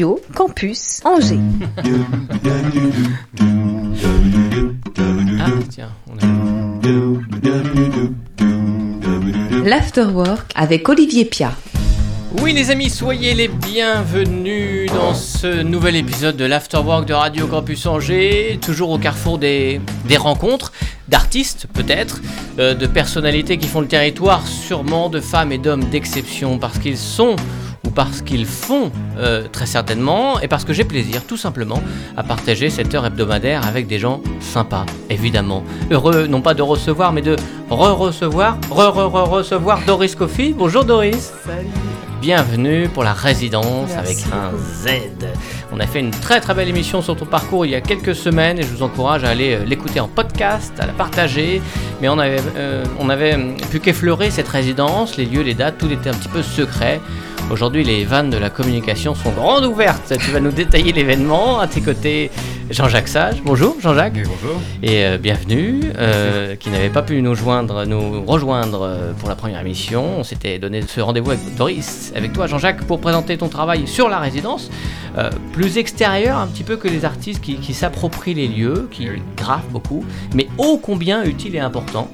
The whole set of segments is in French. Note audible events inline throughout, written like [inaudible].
Radio Campus Angers. Ah, tiens, on a... L'Afterwork avec Olivier Pia. Oui les amis, soyez les bienvenus dans ce nouvel épisode de l'Afterwork de Radio Campus Angers, toujours au carrefour des, des rencontres, d'artistes peut-être, euh, de personnalités qui font le territoire, sûrement de femmes et d'hommes d'exception, parce qu'ils sont parce qu'ils font euh, très certainement, et parce que j'ai plaisir tout simplement à partager cette heure hebdomadaire avec des gens sympas, évidemment. Heureux non pas de recevoir, mais de re-recevoir, re-re-re-recevoir Doris Coffey. Bonjour Doris. Salut. Bienvenue pour la résidence Merci avec un Z. On a fait une très très belle émission sur ton parcours il y a quelques semaines et je vous encourage à aller euh, l'écouter en podcast, à la partager. Mais on avait, euh, on avait pu qu'effleurer cette résidence, les lieux, les dates, tout était un petit peu secret. Aujourd'hui, les vannes de la communication sont grandes ouvertes. Tu vas nous détailler l'événement. À tes côtés, Jean-Jacques Sage. Bonjour Jean-Jacques. Oui, bonjour. Et euh, bienvenue, euh, qui n'avait pas pu nous joindre, nous rejoindre euh, pour la première émission. On s'était donné ce rendez-vous avec Doris, avec toi Jean-Jacques, pour présenter ton travail sur la résidence, euh, plus extérieur un petit peu que les artistes qui, qui s'approprient les lieux, qui Oui. graffent beaucoup, mais ô combien utile et important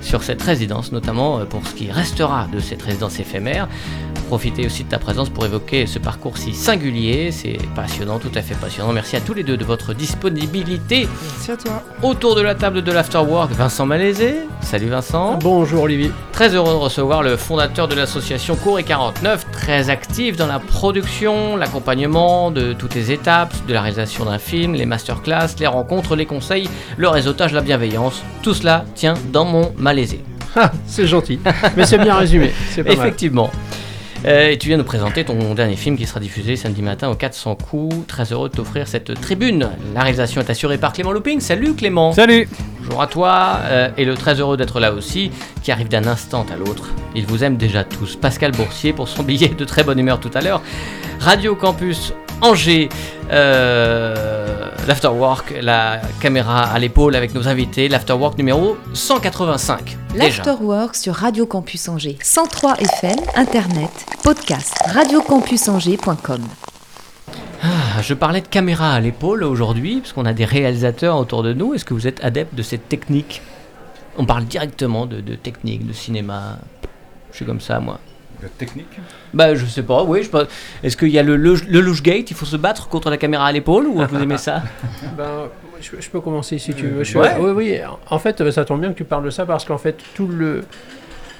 sur cette résidence, notamment euh, pour ce qui restera de cette résidence éphémère. Profitez aussi de ta présence pour évoquer ce parcours si singulier, c'est passionnant, tout à fait passionnant. Merci à tous les deux de votre disponibilité. Merci à toi. Autour de la table de l'Afterwork, Vincent Malaisé. Salut Vincent. Bonjour Olivier. Très heureux de recevoir le fondateur de l'association Cour et 49, très actif dans la production, l'accompagnement de toutes les étapes de la réalisation d'un film, les masterclass, les rencontres, les conseils, le réseautage, la bienveillance. Tout cela tient dans mon malaisé. Ah, c'est gentil. Mais c'est bien résumé. Mal. Effectivement. Euh, et tu viens nous présenter ton dernier film qui sera diffusé samedi matin au 400 coups. Très heureux de t'offrir cette tribune. La réalisation est assurée par Clément Looping. Salut Clément. Salut. Bonjour à toi, euh, et le très heureux d'être là aussi, qui arrive d'un instant à l'autre. Il vous aime déjà tous. Pascal Boursier pour son billet de très bonne humeur tout à l'heure. Radio Campus Angers, euh, l'Afterwork, la caméra à l'épaule avec nos invités, l'Afterwork numéro 185. Déjà. L'Afterwork sur Radio Campus Angers. 103 FM, Internet, podcast, radiocampusangers.com. Ah, je parlais de caméra à l'épaule aujourd'hui, parce qu'on a des réalisateurs autour de nous. Est-ce que vous êtes adepte de cette technique? On parle directement de, de technique, de cinéma. Je suis comme ça, moi. La technique Bah, je sais pas, oui. je Est-ce qu'il y a le, le, le louche gate Il faut se battre contre la caméra à l'épaule Ou vous aimez ça? [laughs] Ben, je, je peux commencer si tu veux. Je- Ouais. Oui, oui. En fait, euh, ça tombe bien que tu parles de ça parce qu'en fait, tout le,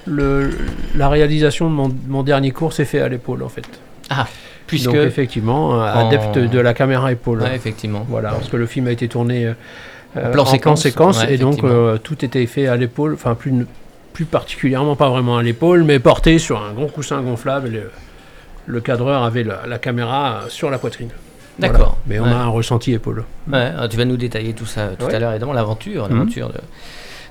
le la réalisation de mon, mon dernier cours s'est fait à l'épaule en fait. Puisque. Donc effectivement, euh, En- adepte de la caméra épaule. Ouais, effectivement. Voilà, parce que le film a été tourné euh, euh, plan en séquence, séquence ouais, et donc euh, tout était fait à l'épaule, enfin plus, plus particulièrement pas vraiment à l'épaule, mais porté sur un gros coussin gonflable. et le, le cadreur avait la, la caméra sur la poitrine. Voilà. D'accord. Mais on Ouais. a un ressenti épaule. Ouais, alors tu vas nous détailler tout ça tout Ouais. à l'heure, évidemment, l'aventure, Mhm. l'aventure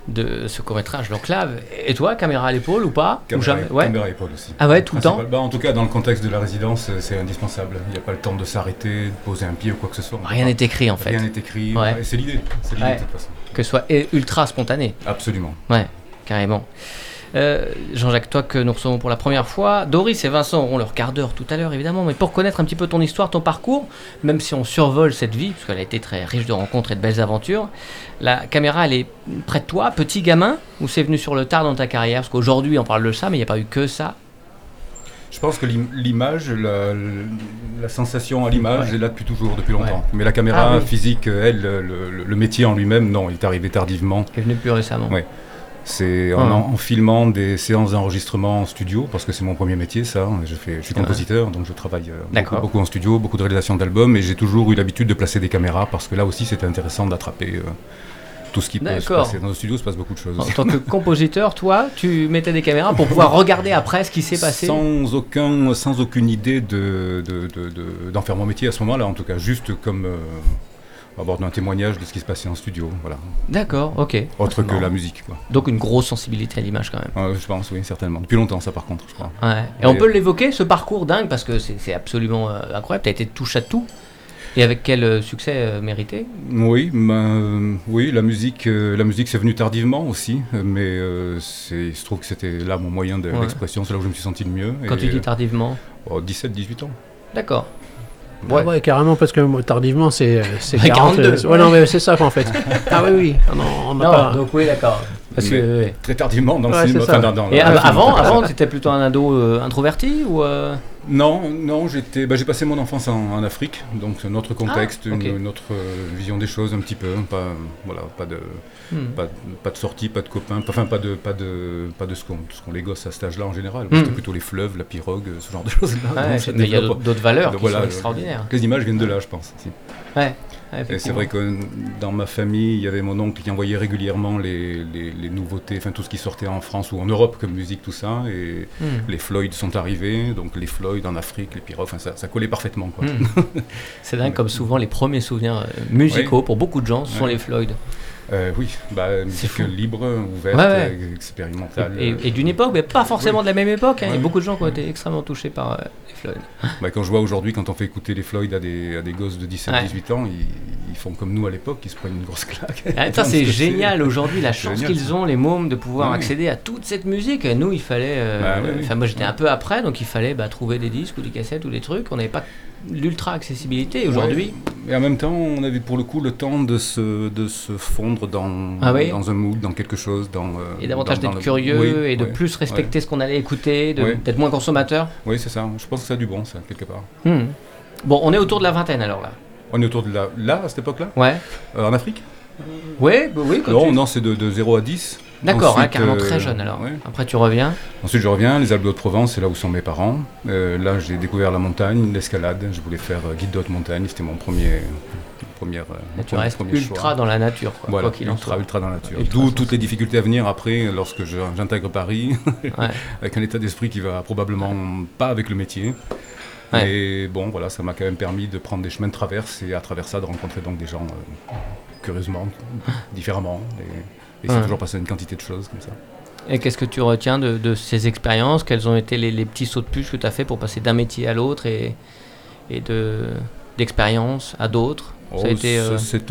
de, de ce court-métrage, l'enclave. Et toi, caméra à l'épaule ou pas? Ou Caméra, jamais? Ouais. caméra épaule aussi. Ah ouais, tout le temps? Bah, En tout cas, dans le contexte de la résidence, euh, c'est indispensable. Il n'y a pas le temps de s'arrêter, de poser un pied ou quoi que ce soit. Rien n'est écrit en fait. Rien n'est écrit. Ouais. Et c'est l'idée. C'est l'idée Ouais. de toute façon. Que ce soit ultra spontané. Absolument. Ouais, carrément. Euh, Jean-Jacques, toi que nous recevons pour la première fois, Doris et Vincent auront leur quart d'heure tout à l'heure évidemment, mais pour connaître un petit peu ton histoire, ton parcours, même si on survole cette vie, parce qu'elle a été très riche de rencontres et de belles aventures, la caméra elle est près de toi, petit gamin, ou c'est venu sur le tard dans ta carrière? Parce qu'aujourd'hui on parle de ça, mais il n'y a pas eu que ça. Je pense que l'im- l'image, la, la sensation à l'image Ouais. est là depuis toujours, depuis longtemps. Mais la caméra Ah oui. physique, elle, le, le- le métier en lui-même, non, il est arrivé tardivement. qui est venu plus récemment. Ouais. C'est en, Ah. en- en filmant des séances d'enregistrement en studio, parce que c'est mon premier métier, ça. Je, fais, je suis compositeur, donc je travaille euh, beaucoup, beaucoup en studio, beaucoup de réalisation d'albums, et j'ai toujours eu l'habitude de placer des caméras, parce que là aussi c'était intéressant d'attraper euh, tout ce qui peut se passer. Dans le studio, se passe beaucoup de choses. En tant que compositeur, toi, tu mettais des caméras pour pouvoir [laughs] regarder après ce qui s'est passé? Sans, aucun, sans aucune idée de, de- de- de- d'en faire mon métier à ce moment-là, en tout cas, juste comme euh, avoir un témoignage de ce qui se passait en studio, voilà. D'accord, ok. Autre que Marrant. la musique, quoi. Donc une grosse sensibilité à l'image quand même. Ouais, je pense, oui, certainement. Depuis longtemps, ça, par contre, je crois. Ouais. Et on peut l'évoquer, ce parcours dingue, parce que c'est absolument euh, incroyable. Tu as été touche à tout. Et avec quel euh, succès euh, mérité? Oui, ben, oui, la musique, euh, la musique, c'est venu tardivement aussi, euh, mais euh, il se trouve que c'était là mon moyen de- Ouais. d'expression, c'est là où je me suis senti le mieux. Quand et, tu dis euh, tardivement oh, 17-18 ans. D'accord. Ouais, ouais, carrément, parce que tardivement, c'est c'est Ouais, 40. 42. euh, ouais, non, mais c'est ça qu'en fait. [laughs] ah oui, oui. Ah non, on Non, pas. donc oui, d'accord. Parce que, Mais-. Très tardivement dans le Ouais, cinéma. enfin, dans- dans Et avant, avant, tu étais plutôt un ado euh, introverti ou euh, Non, non, j'étais, bah, j'ai passé mon enfance en, en Afrique, donc c'est un autre contexte, Ah, ok. une, une autre euh, vision des choses un petit peu, pas, voilà, pas de, hmm. pas, pas de sortie, pas de copains, pas- enfin pas de, pas de, pas de ce qu'on, les gosses à cet âge-là en général. Mm. C'était plutôt les fleuves, la pirogue, ce genre de choses-là. Ouais, il y a d'autres valeurs Donc qui voilà, sont extraordinaires. Les images viennent de là, je pense. aussi. Ouais, Et c'est vrai que dans ma famille, il y avait mon oncle qui envoyait régulièrement les, les, les nouveautés, enfin tout ce qui sortait en France ou en Europe comme musique, tout ça. Et Hmm. les Floyd sont arrivés, donc les Floyd en Afrique, les enfin ça, ça collait parfaitement. Hmm. [laughs] C'est dingue comme souvent les premiers souvenirs euh, musicaux pour beaucoup de gens sont Ouais. les Floyd. Euh, oui, bah, musique libre, ouverte, Ouais, ouais. euh, expérimentale. Et, Euh, et d'une époque, mais pas forcément Oui. de la même époque. hein. Il y a beaucoup de gens qui ont été extrêmement touchés par euh, les Floyd. [laughs] bah, quand je vois aujourd'hui, quand on fait écouter les Floyd à des, à des gosses de 17-18 ans, ils, ils font comme nous à l'époque, ils se prennent une grosse claque. Ah, [laughs] c'est génial aujourd'hui, la [laughs] chance qu'ils ont, les mômes, de pouvoir accéder à toute cette musique. Nous, il fallait. euh, Bah, moi, j'étais un peu après, donc il fallait bah, trouver des disques ou des cassettes ou des trucs. On n'avait pas l'ultra accessibilité. Et Aujourd'hui, Et en même temps, on avait pour le coup le temps de se, de se fondre dans, Ah oui dans un mood, dans quelque chose. Dans, euh, et davantage d'être le- curieux Oui, et de ouais, plus respecter ce qu'on allait écouter, d'être moins consommateur. Oui, c'est ça. Je pense que ça a du bon, ça, quelque part. Hmm. Bon, on est autour de la vingtaine alors là. On est autour de là, là à cette époque-là Ouais. Euh, En Afrique Ouais, bah oui, quand Non, tu- non, c'est de, de 0 à 10. D'accord, hein, carrément euh, très jeune alors. ouais. Après, tu reviens. Ensuite, je reviens, les Alpes de Provence, c'est là où sont mes parents. Euh, là, j'ai découvert la montagne, l'escalade. Je voulais faire euh, guide de haute montagne, c'était mon premier, première, euh, Et tu premier- restes ultra choix. dans la nature, quoi, Voilà, quoi qu'il en ultra, soit. ultra dans la nature. Ultra D'où toutes les difficultés à venir après, lorsque je- j'intègre Paris, [laughs] Ouais. avec un état d'esprit qui va probablement pas avec le métier. Ouais. Mais bon, voilà, ça m'a quand même permis de prendre des chemins de traverse et à travers ça de rencontrer donc des gens euh, curieusement, [laughs] différemment. Et, et c'est Ouais. toujours passé une quantité de choses comme ça. Et qu'est-ce que tu retiens de, de ces expériences? Quels ont été les, les petits sauts de puce que tu as fait pour passer d'un métier à l'autre et, et de d'expérience à d'autres? Oh, euh, c'est-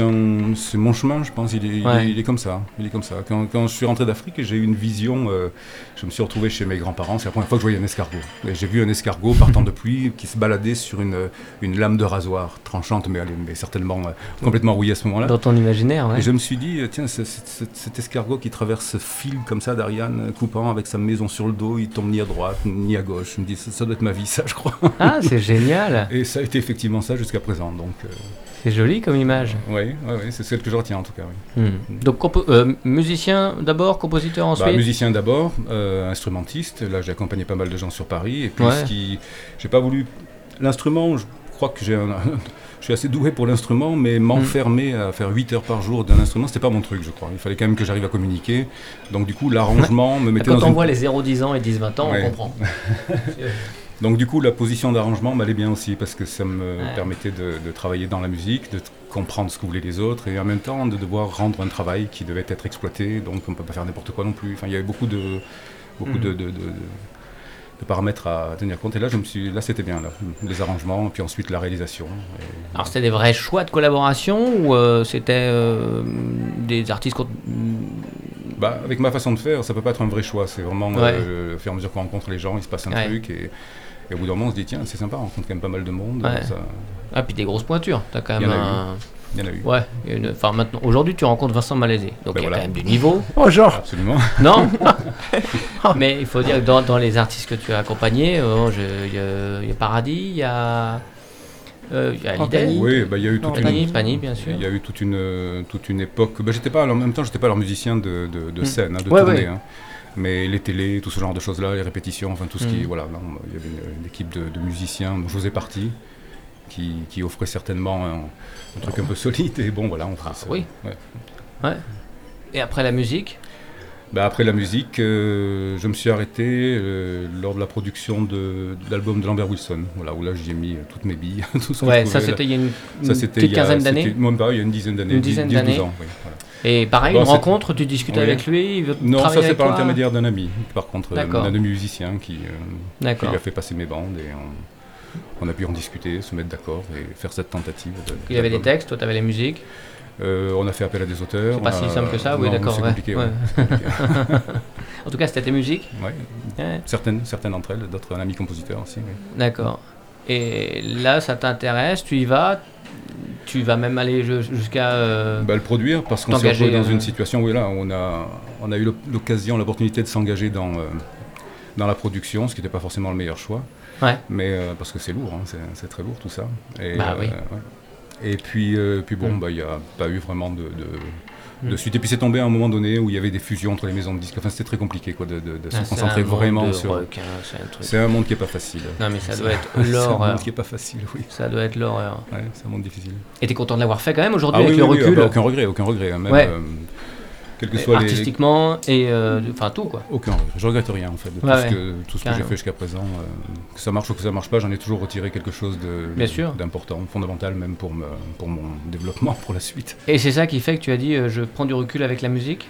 c'est mon chemin, je pense. Il est, il est- il est comme ça. Il est comme ça. Quand, quand je suis rentré d'Afrique, j'ai eu une vision. euh, je me suis retrouvé chez mes grands-parents. C'est la première fois que je voyais un escargot. J'ai vu un escargot partant de pluie [laughs] qui se baladait sur une, une lame de rasoir tranchante, mais, certainement euh, complètement rouillée à ce moment-là. dans ton imaginaire, ouais. Et je me suis dit, euh, tiens, cet escargot qui traverse ce fil comme ça d'Ariane, euh, coupant avec sa maison sur le dos, il tombe ni à droite ni à gauche. Je me dis, ça, ça doit être ma vie, ça, je crois. Ah, c'est [laughs] génial Et ça a été effectivement ça jusqu'à présent. Donc, euh, C'est joli comme image. oui, ouais, ouais, c'est celle que je retiens en tout cas. Oui. Hmm. Donc, euh, musicien d'abord, compositeur Bah, ensuite musicien d'abord, euh, instrumentiste. Là, j'ai accompagné pas mal de gens sur Paris. Et puis, Ouais. ce qui, j'ai pas voulu l'instrument. Je crois que j'ai, un- [laughs] je suis assez doué pour l'instrument, mais m'enfermer à faire 8 heures par jour d'un instrument, c'était pas mon truc, je crois. Il fallait quand même que j'arrive à communiquer. Donc, du coup, l'arrangement [laughs] me mettait Quand dans on une... voit les 0-10 ans et 10-20 ans, Ouais. on comprend. [laughs] Donc, du coup, la position d'arrangement m'allait bien aussi parce que ça me Ouais. permettait de, de travailler dans la musique, de comprendre ce que voulaient les autres et en même temps de devoir rendre un travail qui devait être exploité. Donc, on peut pas faire n'importe quoi non plus. Enfin, il y avait beaucoup de, beaucoup de, de- de- paramètres à tenir compte. Et là, je me suis, là, c'était bien là, les arrangements, puis ensuite la réalisation. Et- Alors, c'était des vrais choix de collaboration ou euh, c'était euh, des artistes qu'on- Bah, avec ma façon de faire, ça peut pas être un vrai choix. C'est vraiment Ouais. euh, au fur et à mesure qu'on rencontre les gens, il se passe un Ouais. truc et, et au bout d'un moment, on se dit tiens, c'est sympa, on rencontre quand même pas mal de monde. Ouais. ça- Ah, puis des grosses pointures. T'as quand Il y même en a eu. un. Il y en a eu. Ouais, il y a une- enfin maintenant, aujourd'hui tu rencontres Vincent Malaisé, donc Ben il y a voilà. quand même du niveau. [laughs] Oh, genre Absolument. [laughs] Non [laughs] Mais il faut dire que dans, dans les artistes que tu as accompagnés, euh, je- il y, a- il y a Paradis, il y a, euh, il y a. Oui, bah, il y a eu toute Pani, une. Pani, bien sûr. Il y a eu toute une, toute une époque. Bah, j'étais pas, en même temps, j'étais pas leur musicien de, de, de Mm. scène, hein, de Ouais, tournée. ouais. hein. Mais les télés, tout ce genre de choses-là, les répétitions, enfin tout ce qui. Mm. Voilà, là, on- il y avait une, une équipe de, de musiciens dont faisais partie, qui, qui offrait certainement un, un truc un peu solide. Et bon, voilà, on Ah, ça. oui. Ouais. Et après la musique, Bah, après la musique, euh, je me suis arrêté euh, lors de la production de, de l'album de Lambert Wilson. Voilà, où là j'y ai mis euh, toutes mes billes. [laughs] tout ce ouais, ça c'était il y a une, petite quinzaine d'années. Même pas, il y a une dizaine d'années. Une 10, dizaine 10, 12 d'années. ans, oui, voilà. Et pareil, Bon, une rencontre, tu discutes Oui. avec lui, il veut Non, ça c'est par l'intermédiaire d'un ami. Par contre, d'un ami musicien qui, euh, qui lui a fait passer mes bandes et on, on a pu en discuter, se mettre d'accord et faire cette tentative. de- Il y avait des textes, toi tu avais les musiques. Euh, on a fait appel à des auteurs. C'est pas si simple que ça, oui, d'accord. C'est ouais. compliqué, ouais. [laughs] En tout cas, c'était tes musiques. Ouais, Certaines, certaines d'entre elles, d'autres un ami compositeur aussi. oui. D'accord. Et là, ça t'intéresse, tu y vas, tu vas même aller ju- jusqu'à. euh, Bah, le produire parce qu'on s'est retrouvé dans euh, une situation où là, on a, on a eu l'oc- l'occasion, l'opportunité de s'engager dans, euh, dans la production, ce qui n'était pas forcément le meilleur choix. Ouais. Mais euh, parce que c'est lourd, hein, c'est, c'est très lourd tout ça. Et, Bah oui. ouais. Et puis, euh, puis bon, Mm. bah, il n'y a pas eu vraiment de, de, de Mm. suite. Et puis c'est tombé à un moment donné où il y avait des fusions entre les maisons de disques. Enfin, c'était très compliqué quoi, de, de- ah, se concentrer vraiment sur. c'est un monde qui n'est pas facile. Non, mais ça doit être [laughs] C'est un l'horreur. monde qui n'est pas facile, oui. Ça doit être l'horreur. Ouais, c'est un monde difficile. Et t'es content de l'avoir fait quand même aujourd'hui Ah avec oui, le oui, oui, recul ah bah, aucun regret, aucun regret. hein, Même, Ouais. euh, quel que soit les, Artistiquement et. euh, Enfin, tout quoi. Aucun. Je regrette rien en fait de tout Ouais, ce que, tout ce que j'ai fait jusqu'à présent. euh, que ça marche ou que ça marche pas, j'en ai toujours retiré quelque chose de Bien sûr. d'important, fondamental même pour, me, pour mon développement [laughs] pour la suite. Et c'est ça qui fait que tu as dit euh, je prends du recul avec la musique?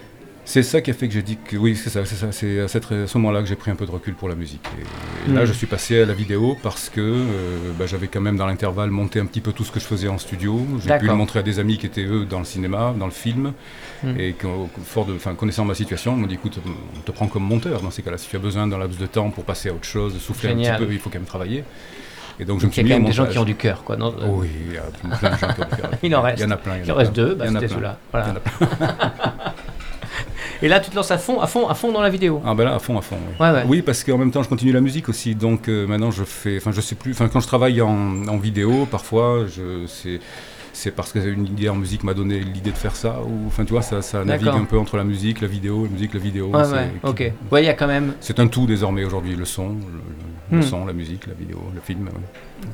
C'est ça qui a fait que j'ai dit que oui, c'est ça, c'est ça. C'est à, cette- à ce moment-là que j'ai pris un peu de recul pour la musique. Et, et là, Mm. je suis passé à la vidéo parce que euh, bah, j'avais quand même dans l'intervalle monté un petit peu tout ce que je faisais en studio. J'ai pu le montrer à des amis qui étaient eux dans le cinéma, dans le film, Mm. et fort de, enfin, connaissant ma situation, ils m'ont dit écoute, on te prend comme monteur dans ces cas-là. Si tu as besoin d'un laps de temps pour passer à autre chose, souffler un Génial. petit peu, il faut quand même travailler. Et donc je me Il y suis a quand même des gens qui ont du cœur quoi. Non? Oh oui, il y a plein de gens qui ont du cœur. [laughs] Il en reste. Il y en a plein. Il en reste deux, bah, c'était ceux-là. Voilà. [laughs] Et là, tu te lances à fond, à fond, à fond dans la vidéo. Ah ben là, à fond, à fond. Oui, Ouais, ouais. Oui, parce qu'en même temps, je continue la musique aussi. Donc euh, maintenant, je fais, enfin, je sais plus. Enfin, quand je travaille en, en vidéo, parfois, je, c'est, c'est parce que une idée en musique m'a donné l'idée de faire ça. Ou, enfin, tu vois, ça, ça navigue un peu entre la musique, la vidéo, la musique, la vidéo. Ouais, ouais, ok. Ouais, il y a quand même. C'est un tout désormais aujourd'hui, le son, le, le Hmm. son, la musique, la vidéo, le film. ouais.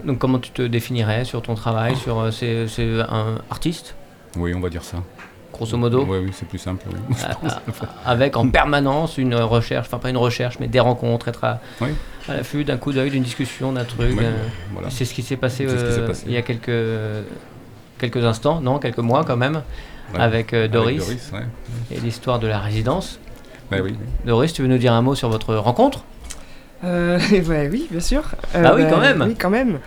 Donc, comment tu te définirais sur ton travail sur euh, c'est, un artiste, Oui, on va dire ça. grosso modo Oui, oui, c'est plus simple. oui. [laughs] à- avec en permanence une recherche, enfin pas une recherche, mais des rencontres, être à, Oui. à l'affût d'un coup d'œil, d'une discussion, d'un truc. Oui, d'un- voilà. C'est ce qui s'est euh, passé. il y a quelques, quelques instants, non, quelques mois quand même, Ouais. avec euh, Avec Doris, Doris, ouais. et l'histoire de la résidence. Ben oui, oui. Doris, tu veux nous dire un mot sur votre rencontre? Euh, [laughs] ouais, oui, bien sûr. Euh, Ah oui, quand même. Oui, quand même.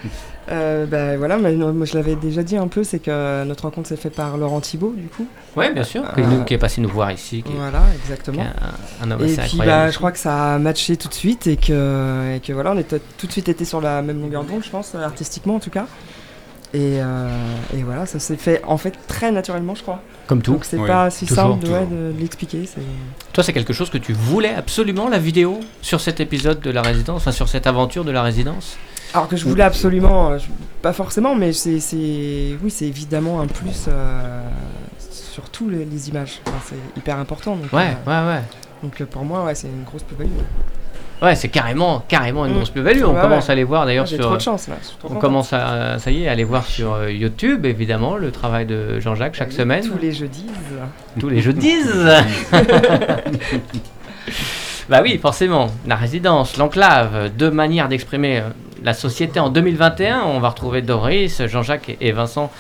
Euh, bah, voilà, mais moi je l'avais déjà dit un peu, c'est que notre rencontre s'est faite par Laurent Thibault, du coup. Oui, bien sûr, qui, nous- qui est passé nous voir ici, qui, Voilà, qui exactement. est un, un homme Et assez puis, bah, je crois que ça a matché tout de suite et que, et que voilà, on était tout de suite été sur la même longueur d'onde, je pense, artistiquement en tout cas. Et, euh, et voilà, ça s'est fait en fait très naturellement, je crois. Comme tout. Donc c'est Oui, pas si toujours, simple de, toujours. ouais, de, de l'expliquer. c'est- Toi, c'est quelque chose que tu voulais absolument, la vidéo, sur cet épisode de la résidence, enfin sur cette aventure de la résidence? Alors que je voulais absolument, euh, je- pas forcément, mais c'est, c'est- oui, c'est évidemment un plus euh, sur tous les, les images. Enfin, c'est hyper important. Donc, Ouais, euh, ouais, ouais. donc pour moi, ouais, c'est une grosse plus-value. Ouais, c'est carrément, carrément une Mm. grosse plus-value. On commence à les voir d'ailleurs Ah, J'ai sur. trop de chance là. On commence à, ça y est, à voir sur euh, YouTube, évidemment, le travail de Jean-Jacques chaque semaine. Tous les jeudis. Tous les jeudis [laughs] [laughs] Bah oui, forcément. La résidence, l'enclave, deux manières d'exprimer euh, la société en 2021. On va retrouver Doris, Jean-Jacques et Vincent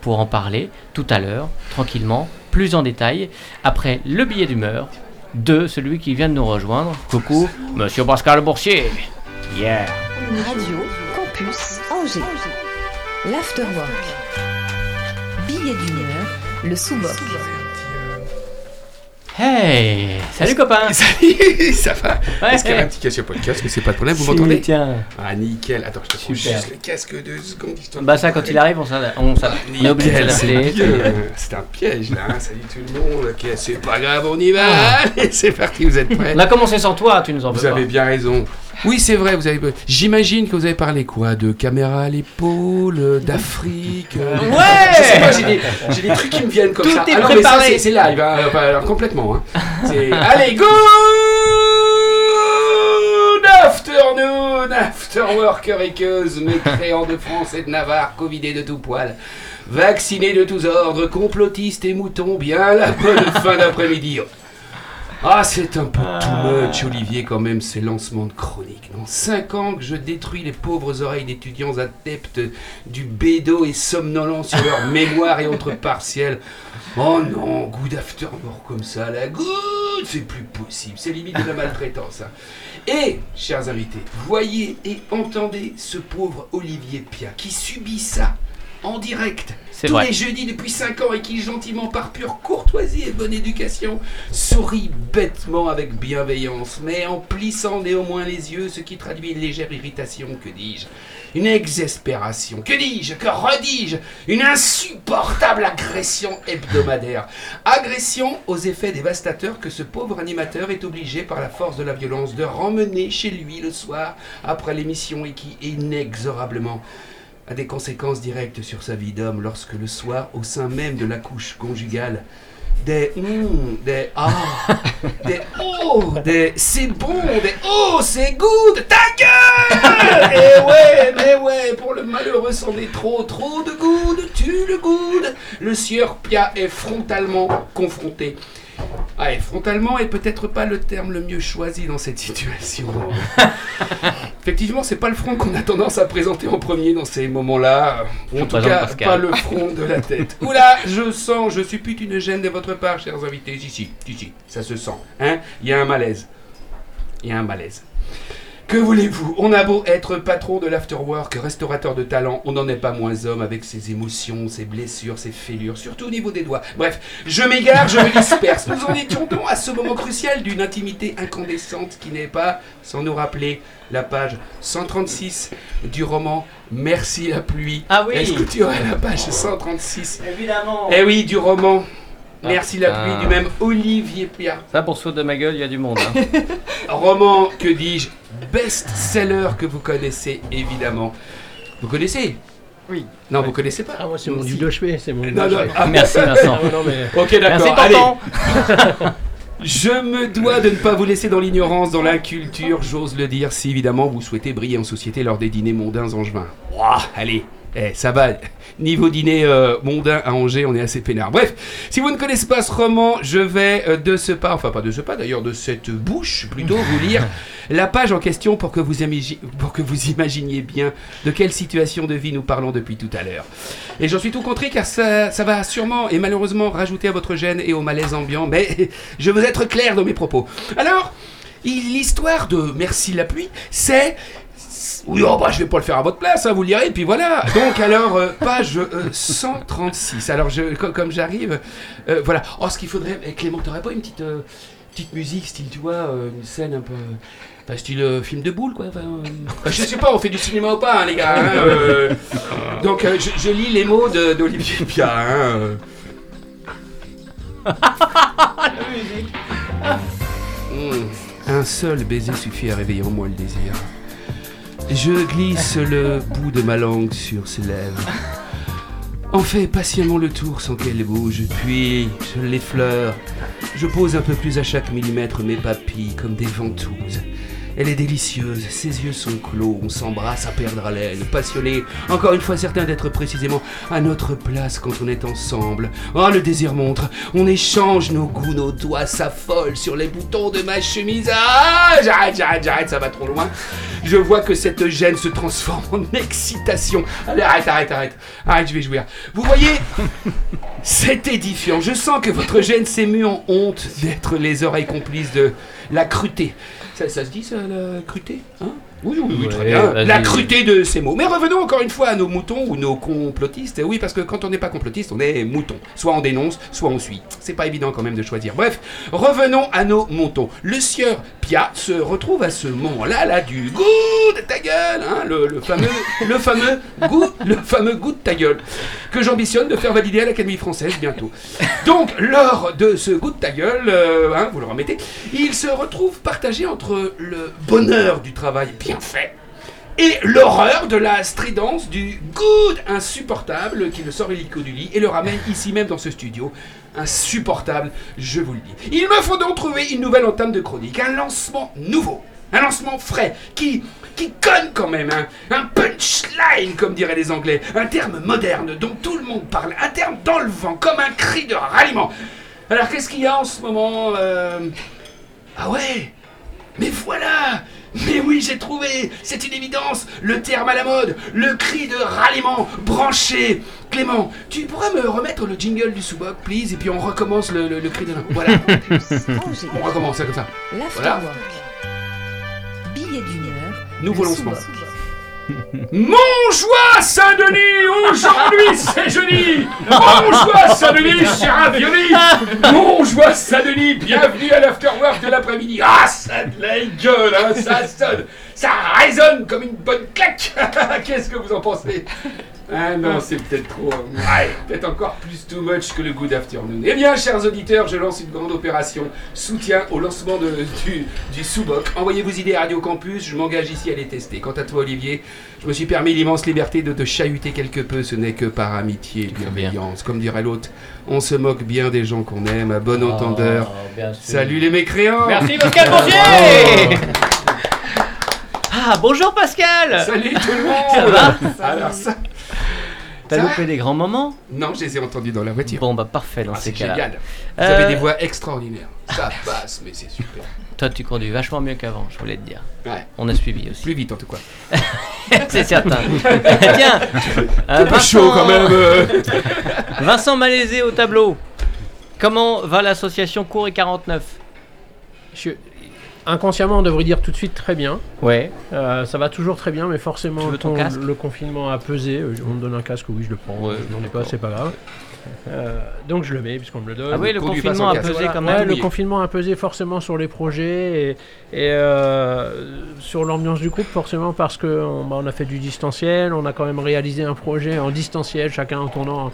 pour en parler tout à l'heure, tranquillement, plus en détail, après le billet d'humeur de celui qui vient de nous rejoindre. Coucou, Monsieur Pascal Boursier. Yeah. Radio Campus Angers. L'Afterwork. Billet d'humeur, le sous-boc. Hey, salut copain. [laughs] Salut, ça va? Ouais. Est-ce qu'il y a un petit casque sur le casque C'est pas de problème, vous m'entendez? Tiens. Ah, nickel. Attends, je te Super. juste le casque deux secondes. Bah de- ça, quand il arrive, on, on, on est obligé de Nickel, c'est un piège là. hein. Salut tout le monde. Ok, c'est pas grave, on y va. Ah. [laughs] Allez, c'est parti, vous êtes prêts? On a commencé sans toi, tu nous en Vous veux pas. avez bien raison. [laughs] Oui, c'est vrai, vous avez. J'imagine que vous avez parlé quoi De caméra à l'épaule, euh, d'Afrique euh, Ouais [laughs] Je sais pas, j'ai des, trucs qui me viennent comme Tout ça. est Ah non, mais ça, préparé. c'est- live, hein, complètement. Hein. [laughs] Allez, good afternoon, afterworker équeuse, mécréants de France et de Navarre, covidés de tout poil, vaccinés de tous ordres, complotistes et moutons, bien la bonne fin d'après-midi. Ah, c'est un peu too much, Olivier, quand même, ces lancements de chroniques. Non, cinq ans que je détruis les pauvres oreilles d'étudiants adeptes du bédo et somnolents sur leur [laughs] mémoire et autres partiels. Oh non, good after mort comme ça, la good, c'est plus possible, c'est limite de la maltraitance. hein. Et, chers invités, voyez et entendez ce pauvre Olivier Pia qui subit ça en direct tous vrai. les jeudis depuis 5 ans et qui gentiment par pure courtoisie et bonne éducation sourit bêtement avec bienveillance mais en plissant néanmoins les yeux ce qui traduit une légère irritation que dis-je une exaspération que dis-je que redis-je une insupportable agression hebdomadaire agression aux effets dévastateurs que ce pauvre animateur est obligé par la force de la violence de ramener chez lui le soir après l'émission et qui inexorablement a des conséquences directes sur sa vie d'homme lorsque le soir, au sein même de la couche conjugale, des hum, des ah, des oh, des c'est bon, des oh, c'est good, ta gueule Et ouais, mais ouais, pour le malheureux c'en est trop, trop de good, tue le good Le sieur Pia est frontalement confronté. Ah, et frontalement est peut-être pas le terme le mieux choisi dans cette situation. [laughs] Effectivement, c'est pas le front qu'on a tendance à présenter en premier dans ces moments-là. Ou Je en tout cas, Pascal. pas le front de la tête. [laughs] Oula, je sens, je suppute une gêne de votre part, chers invités. Si, si, ça se sent. Hein Il y a un malaise. Il y a un malaise. Que voulez-vous? On a beau être patron de l'afterwork, restaurateur de talent, on n'en est pas moins homme avec ses émotions, ses blessures, ses fêlures, surtout au niveau des doigts. Bref, je m'égare, je me disperse. Nous en étions donc à ce moment crucial d'une intimité incandescente qui n'est pas, sans nous rappeler, la page 136 du roman Merci la pluie. Ah oui. Est-ce que tu aurais la page 136 Évidemment Eh oui, du roman Merci la Ah. pluie du même Olivier Pia. Ça, pour se foutre de ma gueule, il y a du monde. hein. [laughs] Roman, que dis-je, best-seller que vous connaissez évidemment. Vous connaissez? Oui. Non, vous connaissez pas Ah, moi, c'est mon Si. livre de chevet. C'est mon livre Non, de non, chevet. ah, Merci Vincent. Ah, non, mais... Ok, Merci d'accord. Allez, tonton. [laughs] je me dois de ne pas vous laisser dans l'ignorance, dans l'inculture, j'ose le dire, si évidemment vous souhaitez briller en société lors des dîners mondains angevins. Ouah, allez, eh, ça va. Niveau dîner euh, mondain à Angers, on est assez peinard. Bref, si vous ne connaissez pas ce roman, je vais euh, de ce pas, enfin pas de ce pas d'ailleurs, de cette bouche plutôt, vous lire [laughs] la page en question pour que, vous pour que vous imaginiez bien de quelle situation de vie nous parlons depuis tout à l'heure. Et j'en suis tout contré car ça, ça va sûrement et malheureusement rajouter à votre gêne et au malaise ambiant, mais [laughs] je veux être clair dans mes propos. Alors, l'histoire de Merci la pluie, c'est... Oui, oh, bah, je vais pas le faire à votre place, hein, vous le lirez, et puis voilà. Donc, alors, euh, page euh, 136. Alors, je, co- comme j'arrive, euh, voilà. Oh, ce qu'il faudrait... eh, Clément, t'aurais pas une petite, euh, petite musique, style, tu vois, euh, une scène un peu... Enfin, style euh, film de boule, quoi. Enfin, euh, je sais pas, on fait du cinéma ou pas, hein, les gars. hein, euh. donc, euh, je, je lis les mots de- d'Olivier Pia. Hein, euh. Hmm. Un seul baiser suffit à réveiller en moi le désir. Je glisse le bout de ma langue sur ses lèvres. En fait patiemment le tour sans qu'elle bouge, puis je l'effleure. Je pose un peu plus à chaque millimètre mes papilles comme des ventouses. Elle est délicieuse, ses yeux sont clos, on s'embrasse à perdre haleine, passionné, encore une fois certain d'être précisément à notre place quand on est ensemble. Oh, le désir montre, on échange nos goûts, nos doigts s'affolent sur les boutons de ma chemise. Ah, j'arrête, j'arrête, j'arrête, ça va trop loin. Je vois que cette gêne se transforme en excitation. Allez, arrête, arrête, arrête, arrête, je vais jouir. Vous voyez, c'est édifiant. Je sens que votre gêne s'est mue en honte d'être les oreilles complices de la cruté. Ça, ça se dit ça, la cruté hein? Oui, oui, oui, très Ouais, bien. La cruté de ces mots. Mais revenons encore une fois à nos moutons ou nos complotistes. Oui, parce que quand on n'est pas complotiste, on est mouton. Soit on dénonce, soit on suit. C'est pas évident quand même de choisir. Bref, revenons à nos moutons. Le sieur Pia se retrouve à ce moment-là, là, du goût de ta gueule, hein, le, fameux, le goût, de ta gueule, que j'ambitionne de faire valider à l'Académie française bientôt. Donc, lors de ce goût de ta gueule, euh, hein, vous le remettez, il se retrouve partagé entre le bonheur du travail bien fait et l'horreur de la stridence du good insupportable qui le sort illico du lit et le ramène ici même dans ce studio. Insupportable, je vous le dis. Il me faut donc trouver une nouvelle entame de chronique, un lancement nouveau, un lancement frais, qui, qui conne quand même, hein. un punchline comme diraient les Anglais, un terme moderne dont tout le monde parle, un terme dans le vent, comme un cri de ralliement. Alors qu'est-ce qu'il y a en ce moment euh, Ah ouais mais voilà Mais oui, j'ai trouvé C'est une évidence Le terme à la mode Le cri de ralliement Branché Clément, tu pourrais me remettre le jingle du sous-boc, please Et puis on recommence le, le- le cri de... Voilà, [laughs] on recommence comme ça. l'afterwork. Billet d'humeur. Nouveau lancement. Montjoie Saint-Denis, aujourd'hui c'est jeudi. Montjoie Saint-Denis, cher Avioni Montjoie Saint-Denis, bienvenue à l'afterwork de l'après-midi. Ah, ça de la gueule, hein, ça sonne Ça résonne comme une bonne claque. [laughs] Qu'est-ce que vous en pensez? Ah non, c'est peut-être trop. Ouais, peut-être encore plus too much que le good afternoon. Eh bien, chers auditeurs, je lance une grande opération soutien au lancement de, du, du sous-boc. Envoyez vos idées à Radio Campus, je m'engage ici à les tester. Quant à toi, Olivier, je me suis permis l'immense liberté de te chahuter quelque peu, ce n'est que par amitié et bien. bienveillance. Comme dirait l'autre, on se moque bien des gens qu'on aime, à bon entendeur. Oh, sûr. Salut les mécréants Merci [laughs] Pascal Boursier Ah, bonjour Pascal Salut tout le monde Ça va? Alors ça... T'as loupé des grands moments Non, je les ai entendus dans la voiture. Bon, bah parfait dans Ah, ces cas-là. génial. Vous Euh, avez des voix extraordinaires. Ça [laughs] passe, mais c'est super. Toi, tu conduis vachement mieux qu'avant, je voulais te dire. Ouais. On a suivi aussi. Plus vite en tout cas. [laughs] C'est certain. [laughs] Tiens, euh, Pas chaud quand même. euh. Vincent Malaisé au tableau. Comment va l'association Cours et 49 Je- inconsciemment, on devrait dire tout de suite très bien. Ouais. Euh, ça va toujours très bien, mais forcément, Tu veux ton quand casque le confinement a pesé. euh, On me donne un casque, oui, je le prends. Ouais, je n'en ai pas, c'est pas grave. Euh, donc je le mets, puisqu'on me le donne. Ah oui, le confinement a pesé Voilà. quand Ouais, même. le confinement a pesé forcément sur les projets et, et, euh, sur l'ambiance du groupe, forcément parce qu'on on a fait du distanciel, on a quand même réalisé un projet en distanciel, chacun en tournant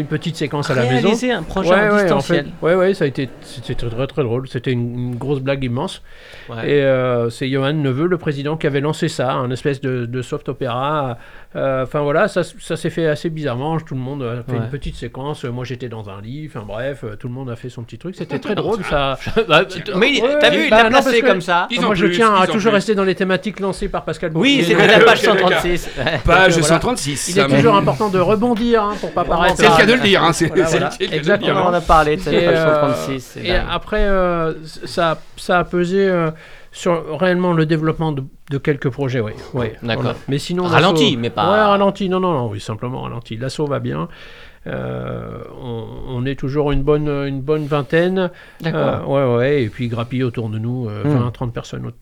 une petite séquence à la maison. Réaliser un projet Ouais, en ouais, en distanciel. fait, ouais, ouais, ça a été, c'était très, très, très drôle. C'était une, une grosse blague immense. Ouais. Et euh, c'est Johan Neveu, le président, qui avait lancé ça, un espèce de, de soft opéra. Euh, Enfin voilà, ça, ça s'est fait assez bizarrement. Tout le monde a fait Ouais. une petite séquence. Moi j'étais dans un lit. Enfin bref, euh, tout le monde a fait son petit truc. C'était très [laughs] drôle. Ça. [laughs] T- mais t'as vu, il bah, l'a placé comme ça. Moi je plus, tiens à toujours plus. rester dans les thématiques lancées par Pascal. Oui, c'était la page Ok, d'accord. 136. Ouais. Page Donc, voilà. 136. Il est toujours important de rebondir hein, pour pas paraître. C'est le cas de le dire. Hein, c'est Voilà, voilà. Exactement. dire. On en a parlé de cette Et, page euh, 136. c'est Et dingue. après, euh, ça, ça a pesé euh, sur réellement le développement de, de quelques projets, oui. Ouais, D'accord. Voilà. Mais sinon, Ralenti, mais pas- Ouais, ralenti. Non, non, non, oui, simplement ralenti. L'assaut va bien. Euh, on, on est toujours une bonne, une bonne vingtaine. D'accord. Euh, ouais, ouais. Et puis grappille autour de nous, euh, Hmm. 20, 30 personnes.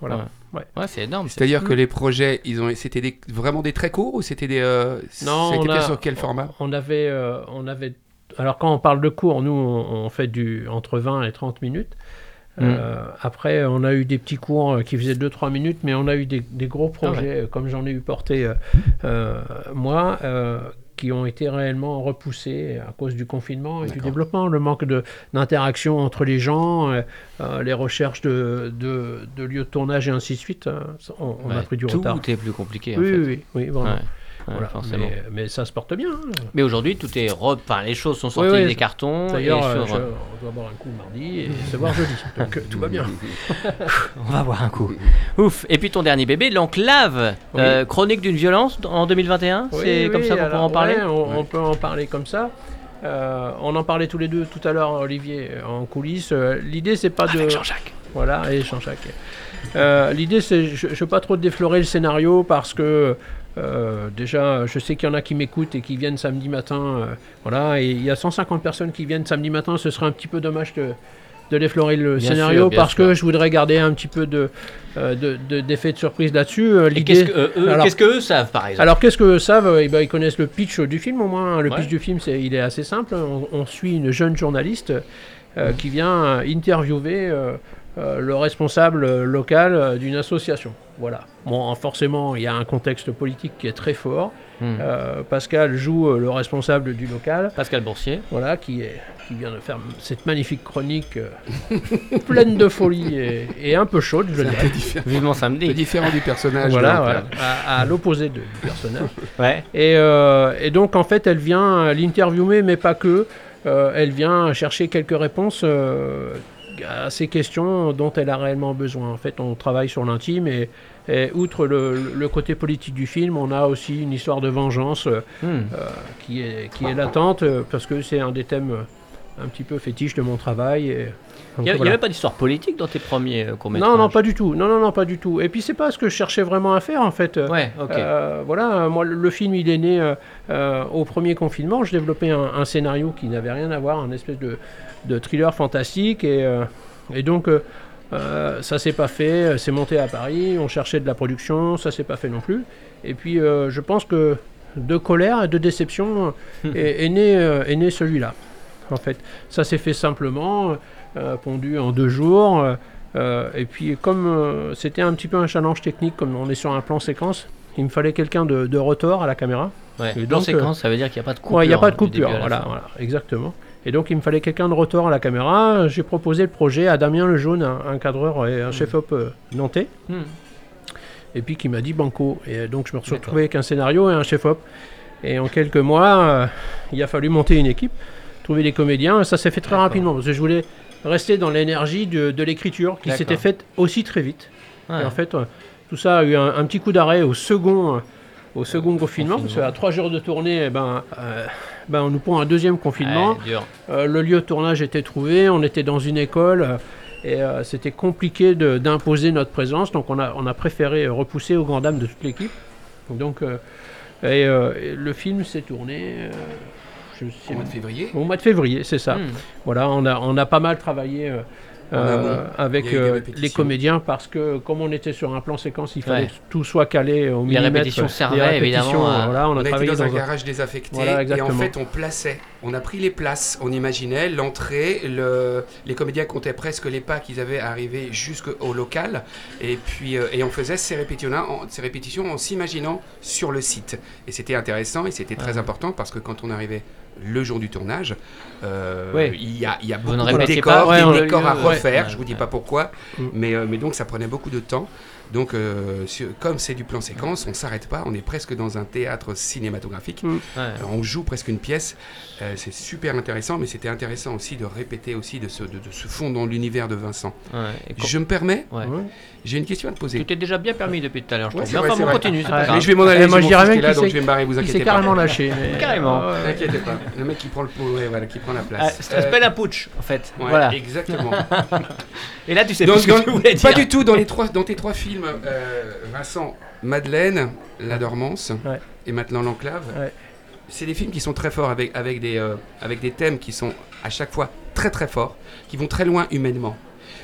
Voilà. Ouais. Ouais. Ouais, c'est énorme. C'est-à-dire que les projets, ils ont, c'était des- vraiment des très courts ou c'était des. euh, Non, c'était on a- sur quel format? On avait, euh, on avait. Alors quand on parle de cours, nous on, on fait du entre 20 et 30 minutes. Euh, après, on a eu des petits cours euh, qui faisaient 2-3 minutes, mais on a eu des, des gros projets, euh, comme j'en ai eu porté moi, euh, qui ont été réellement repoussés à cause du confinement et du développement, le manque d'interaction entre les gens, euh, euh, les recherches de, de, de lieux de tournage et ainsi de suite. euh, on, a pris du tout retard. est plus compliqué. en Oui, fait. oui, oui, oui, vraiment. Ouais. Ouais, Voilà. forcément. Mais, mais ça se porte bien. hein. Mais aujourd'hui, tout est enfin, les choses sont sorties Oui, oui, des cartons. D'ailleurs, euh, sur- je- on doit boire un coup mardi et [laughs] se voir jeudi. Donc euh, tout va bien. [laughs] On va voir un coup. Ouf. Et puis ton dernier bébé, l'enclave, Oui. euh, chronique d'une violence en 2021. c'est comme ça qu'on peut en parler. ouais, on, on peut en parler comme ça. Euh, on en parlait tous les deux tout à l'heure, Olivier, en coulisses. Euh, L'idée, c'est pas de. Avec Jean-Jacques. Voilà, et Jean-Jacques. Euh, L'idée, c'est, je ne veux pas trop déflorer le scénario parce que euh, déjà, je sais qu'il y en a qui m'écoutent et qui viennent samedi matin. euh, voilà, et il y a 150 personnes qui viennent samedi matin. Ce serait un petit peu dommage de, de déflorer le Bien scénario sûr, parce sûr. que je voudrais garder un petit peu de, euh, de- de- d'effet de surprise là-dessus. Qu'est-ce que eux, que eux savent par exemple? Alors qu'est-ce que savent? Eh ben, Ils connaissent le pitch du film au moins. Le Ouais. pitch du film, c'est, il est assez simple. On, on suit une jeune journaliste euh, qui vient interviewer euh, le responsable euh, local euh, d'une association. Voilà. Bon, forcément, il y a un contexte politique qui est très fort. Hmm. Euh, Pascal joue euh, le responsable du local, Pascal Boursier. voilà, qui, est, qui vient de faire cette magnifique chronique euh, [laughs] pleine de folie et, et un peu chaude, je dirais. Vivement samedi. différent du personnage. Voilà, à, à l'opposé du personnage. [laughs] Ouais. Et, euh, et donc, en fait, elle vient l'interviewer, mais pas que. Euh, elle vient chercher quelques réponses euh, à ces questions dont elle a réellement besoin. En fait, on travaille sur l'intime et, et outre le, le côté politique du film, on a aussi une histoire de vengeance euh, Hmm. qui, est, qui est latente euh, parce que c'est un des thèmes euh, un petit peu fétiches de mon travail. Et, Il n'y voilà. avait pas d'histoire politique dans tes premiers euh, courts-métrages Non, non, pas du tout. Non, non, non, pas du tout. Et puis, c'est pas ce que je cherchais vraiment à faire, en fait. Ouais, ok. Euh, voilà, euh, moi le, film il est né euh, euh, au premier confinement. Je développais un, un scénario qui n'avait rien à voir, un espèce de, de thriller fantastique. Et, euh, et donc euh, Euh, ça s'est pas fait, c'est monté à Paris, on cherchait de la production, ça s'est pas fait non plus. Et puis euh, je pense que de colère et de déception est, est né, euh, est né celui-là. En fait, ça s'est fait simplement, euh, pondu en deux jours. euh, euh, et puis comme euh, c'était un petit peu un challenge technique, comme on est sur un plan séquence, il me fallait quelqu'un de, de rotor à la caméra. Ouais. Et donc, séquence, ça veut dire qu'il n'y a pas de coupure. Ouais, il n'y a pas de coupure, voilà, voilà, exactement. Et donc il me fallait quelqu'un de rotor à la caméra. J'ai proposé le projet à Damien Lejaune, un, un cadreur et un chef-op euh, nantais, Hmm. et puis qui m'a dit banco. Et euh, donc je me suis retrouvé avec un scénario et un chef-op. Et en quelques mois, euh, il a fallu monter une équipe, trouver des comédiens. Ça s'est fait très rapidement parce que je voulais rester dans l'énergie de, de l'écriture qui s'était faite aussi très vite. Ouais. Et en fait, euh, tout ça a eu un, un petit coup d'arrêt au second, euh, au second confinement, parce confinement. qu'à trois jours de tournée, eh ben, euh, ben, on nous prend un deuxième confinement. Ouais. Euh, le lieu de tournage était trouvé, on était dans une école. euh, et euh, c'était compliqué d'imposer notre présence, donc on a, on a préféré euh, repousser aux grandes dames de toute l'équipe. Donc, euh, et, euh, et le film s'est tourné euh, je sais- Au mois de février. au mois de février, c'est ça. Hmm. Voilà, on a, on a pas mal travaillé euh, amont. avec euh, les comédiens parce que comme on était sur un plan séquence, il fallait Ouais. que tout soit calé au Les millimètre. répétitions Les servaient, répétitions, évidemment, à- euh, Voilà, on On a été travaillé dans un dans un- garage désaffecté Voilà, et en fait on plaçait, on a pris les places, on imaginait l'entrée, le, les comédiens comptaient presque les pas qu'ils avaient arrivé jusqu'au local et puis euh, et on faisait ces répétitions, en, ces répétitions en s'imaginant sur le site et c'était intéressant et c'était très important parce que quand on arrivait le jour du tournage, euh, Ouais. il y a, il y a beaucoup de décors, pas, des ouais, on- décors à ouais. refaire, Ouais. je vous dis pas pourquoi, Mm. mais, euh, mais donc ça prenait beaucoup de temps. Donc, euh, sur- comme c'est du plan séquence, on s'arrête pas, on est presque dans un théâtre cinématographique. Mm. Ouais. Alors, on joue presque une pièce, euh, c'est super intéressant, mais c'était intéressant aussi de répéter aussi, de se, de, de se fondre dans l'univers de Vincent. Ouais. Et quand- Je me permets, ouais. J'ai une question à te Tu poser. t'es déjà bien permis depuis tout à l'heure, je vrai, enfin, c'est on vrai. continue, Ouais. pas grave. Mais je vais m'en aller, moi, je mon dirais même là, donc je vais me barrer, vous Il inquiétez s'est pas. carrément lâché. [laughs] mais- Carrément. T'inquiète pas, le mec qui prend le qui prend la Ah, place. ça s'appelle un putsch, en fait. Euh, voilà. exactement. [laughs] Et là, tu sais Donc, plus ce que dans- tu voulais dire. pas du tout dans, les trois, dans tes trois films, euh, Vincent, Madeleine, La Dormance Ouais. et maintenant L'Enclave. Ouais. C'est des films qui sont très forts avec, avec, des, euh, avec des thèmes qui sont à chaque fois très très forts, qui vont très loin humainement.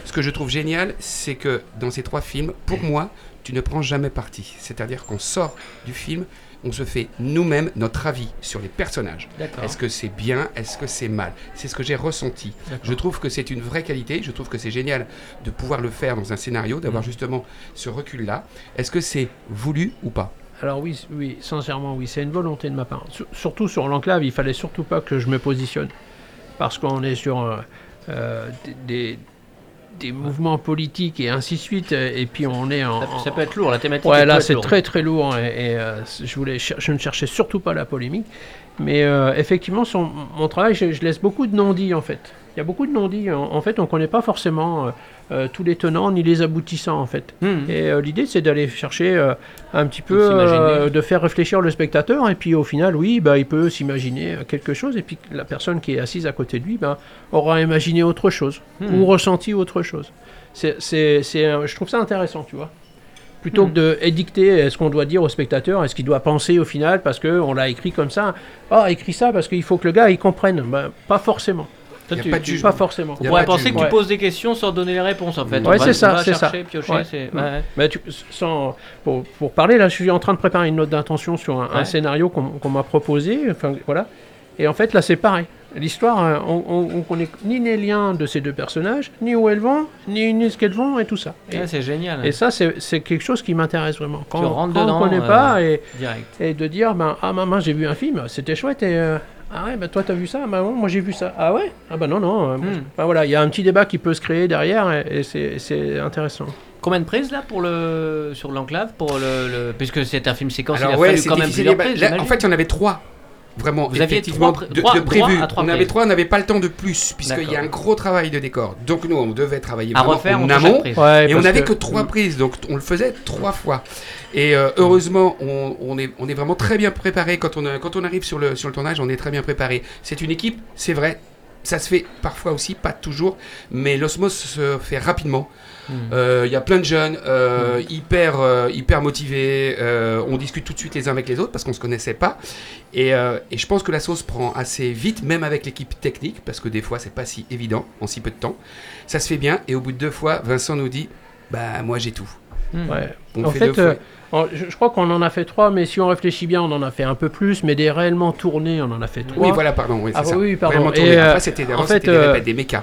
Ce que je trouve génial, c'est que dans ces trois films, pour moi, tu ne prends jamais parti. C'est-à-dire qu'on sort du film, on se fait nous-mêmes notre avis sur les personnages. Est-ce que c'est bien Est-ce que c'est mal? C'est ce que j'ai ressenti. Je trouve que c'est une vraie qualité. Je trouve que c'est génial de pouvoir le faire dans un scénario, d'avoir Mm. justement ce recul-là. Est-ce que c'est voulu ou pas? Alors oui, oui, sincèrement, oui, c'est une volonté de ma part. Sur- surtout sur l'enclave, il fallait surtout pas que je me positionne. Parce qu'on est sur euh, euh, des, des- mouvements politiques et ainsi de suite, euh, et puis on est en... Ça, peut être lourd, la thématique. Ouais, là c'est très très lourd et, et, euh, je, voulais je ne cherchais surtout pas la polémique. Mais euh, effectivement, m- mon travail, je, je laisse beaucoup de non-dits en fait. Il y a beaucoup de non-dits. En, en fait, on ne connaît pas forcément euh, euh, tous les tenants ni les aboutissants en fait. Hmm. Et euh, l'idée, c'est d'aller chercher euh, un petit peu, de faire réfléchir le spectateur. Et puis au final, oui, bah, il peut s'imaginer quelque chose. Et puis la personne qui est assise à côté de lui bah, aura imaginé autre chose Hmm. ou ressenti autre chose. C'est, c'est, c'est, je trouve ça intéressant, tu vois. Plutôt Hmm. que de édicter ce qu'on doit dire au spectateur, est-ce qu'il doit penser au final parce qu'on l'a écrit comme ça. Ah, écrit ça parce qu'il faut que le gars il comprenne. Ben, pas forcément. Toi, tu- pas tu-. Pas forcément. On pourrait penser que tu poses des questions sans donner les réponses, en fait. Ouais, c'est ça, c'est ça. piocher, Ouais. Mais tu- sans, pour, pour parler, là, je suis en train de préparer une note d'intention sur un, scénario qu'on m'a proposé. Enfin, voilà. Et en fait, là, c'est pareil. L'histoire, euh, on, on, on connaît ni les liens de ces deux personnages, ni où elles vont, ni, ni ce qu'elles vont, et tout ça. Et, Ouais, c'est génial. et ça, c'est c'est quelque chose qui m'intéresse vraiment. Quand, Tu rentres quand dedans, on ne connaît euh, pas, et, Direct. et de dire, ben, ah maman, j'ai vu un film, c'était chouette, et euh, ah ouais, ben toi t'as vu ça, maman, moi j'ai vu ça. Ah ouais? Ah ben non, non. euh, moi, Hmm. voilà, il y a un petit débat qui peut se créer derrière, et, et c'est- c'est intéressant. Combien de prises là pour le sur l'enclave pour le, le- puisque c'est un film séquence il a Alors ouais, fallu c'est quand même plusieurs Bah, prises. en fait, il y en avait trois. Vraiment, Vous aviez effectivement, trois de, trois- de droit prévus. à trois on avait trois, on n'avait pas le temps de plus, puisqu'il y a un gros travail de décor. Donc nous, on devait travailler à vraiment refaire en on amont. Ouais, Et on n'avait que trois prises, donc on le faisait trois fois. Et euh, heureusement, on, on est, on est vraiment très bien préparé quand on, quand on arrive sur le, sur le tournage, on est très bien préparé. C'est une équipe, c'est vrai, ça se fait parfois aussi, pas toujours, mais l'osmose se fait rapidement. Hmm. Euh, Il y a plein de jeunes euh, hyper, euh, hyper motivés. euh, on discute tout de suite les uns avec les autres parce qu'on se connaissait pas. Et, euh, et je pense que la sauce prend assez vite, même avec l'équipe technique, parce que des fois c'est pas si évident en si peu de temps. Ça se fait bien. Et au bout de deux fois, Vincent nous dit Bah, moi j'ai tout. Ouais. On En fait, euh, en- je, je crois qu'on en a fait trois, mais si on réfléchit bien, on en a fait un peu plus, mais des réellement tournés, on en a fait trois. Oui, voilà, pardon. Oui, Ah, ça. oui, pardon. Tourné. Et, euh, Après, c'était en fait, c'était des euh, des mécas.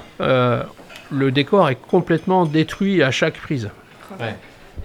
Le décor est complètement détruit à chaque prise.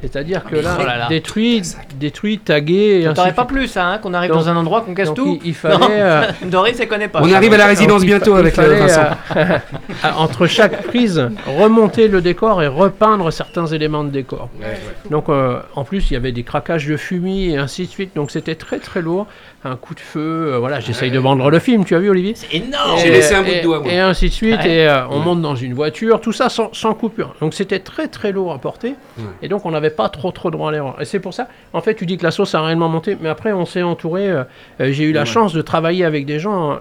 C'est-à-dire que mais là, oh là là. détruit, détruit, tagué, T'aurais de pas plus hein, qu'on arrive Donc- dans un endroit qu'on casse tout il, il fallait... Non. euh, [laughs] Doris, elle connaît pas. On arrive à la résidence donc, bientôt fa- il avec euh, fallait, Vincent. euh, [laughs] entre chaque prise, remonter le décor et repeindre certains éléments de décor. Ouais, ouais. Donc euh, en plus il y avait des craquages de fumée et ainsi de suite, donc c'était très très lourd. Un coup de feu, euh, voilà, j'essaye de vendre le film, tu as vu Olivier? C'est énorme J'ai Et- laissé un bout de doigt, moi. Et ainsi de suite, Ouais. et euh, on monte dans une voiture, tout ça sans, sans coupure. Donc c'était très très lourd à porter, Ouais. et donc on n'avait pas trop trop droit à l'erreur. Et c'est pour ça, en fait, tu dis que la sauce a réellement monté, mais après on s'est entouré. euh, euh, J'ai eu la Ouais. chance de travailler avec des gens.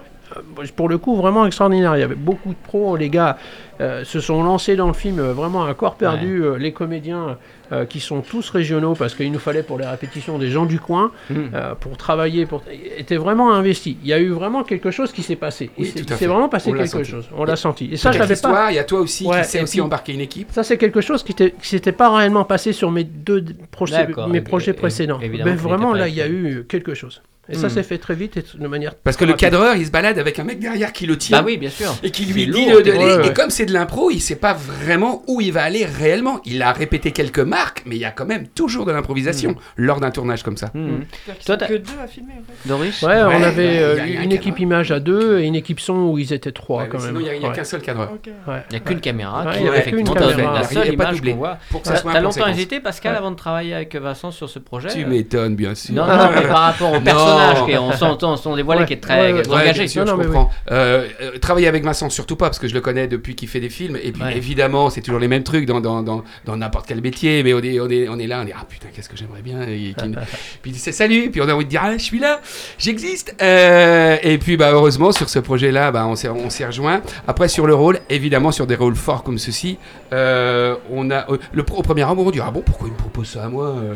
Euh, pour le coup, vraiment extraordinaire. Il y avait beaucoup de pros. Les gars euh, se sont lancés dans le film euh, vraiment à corps perdu. Les comédiens euh, qui sont tous régionaux parce qu'il nous fallait pour les répétitions des gens du coin Hmm. euh, pour travailler, pour... étaient vraiment investis. Il y a eu vraiment quelque chose qui s'est passé. Il Oui, il s'est vraiment passé On quelque senti. chose. On l'a senti. Et ça, je l'avais pas. il y a toi aussi Ouais, qui sais aussi puis- embarquer une équipe. Ça, c'est quelque chose qui qui s'était pas réellement passé sur mes deux projets, mes précédents. Mais vraiment, là, il y a eu quelque chose. Et ça Hmm. s'est fait très vite et de manière. Parce que le cadreur, il se balade avec un mec derrière qui le tient. Bah oui, bien sûr. Et qui lui dit lourd, de, de- ouais, et comme c'est de l'impro, il sait pas vraiment où il va aller réellement. Il a répété quelques marques, mais il y a quand même toujours de l'improvisation lors d'un tournage comme ça. Hmm. Toi, que deux à filmer en fait. Doris Ouais, on avait euh, il y a- il y a un une équipe image à deux et une équipe son où ils étaient trois quand sinon, même. il n'y a, qu'un seul cadreur. Il n'y a qu'une caméra qui il y avait effectivement qu'une donne caméra. la Il y a seule pas de image doublé. qu'on voit. T'as longtemps hésité, Pascal, avant de travailler avec Vincent sur ce projet Tu euh, m'étonnes, bien sûr. Non, non, mais par rapport au [laughs] personnage, qui est- on s'entend, on s'en dévoile, Ouais. qui est très, Ouais, qui est très ouais, engagé. bien sûr, Non, je non, comprends. Euh, euh, travailler avec Vincent, surtout pas, parce que je le connais depuis qu'il fait des films. Et puis, Ouais. évidemment, c'est toujours les mêmes trucs dans dans- dans- dans n'importe quel métier. Mais on est, on, est, on est là, on est ah putain, qu'est-ce que j'aimerais bien. Et, [laughs] puis il dit c'est salut. Puis on a envie de dire ah, je suis là, j'existe. Euh, et puis, bah, heureusement, sur ce projet-là, bah, on s'est on s'est rejoint. Après, sur le rôle, évidemment, sur des rôles forts comme ceci, euh, on a. euh, le, au premier moment, on dit ah bon, pourquoi il me propose ça à moi euh,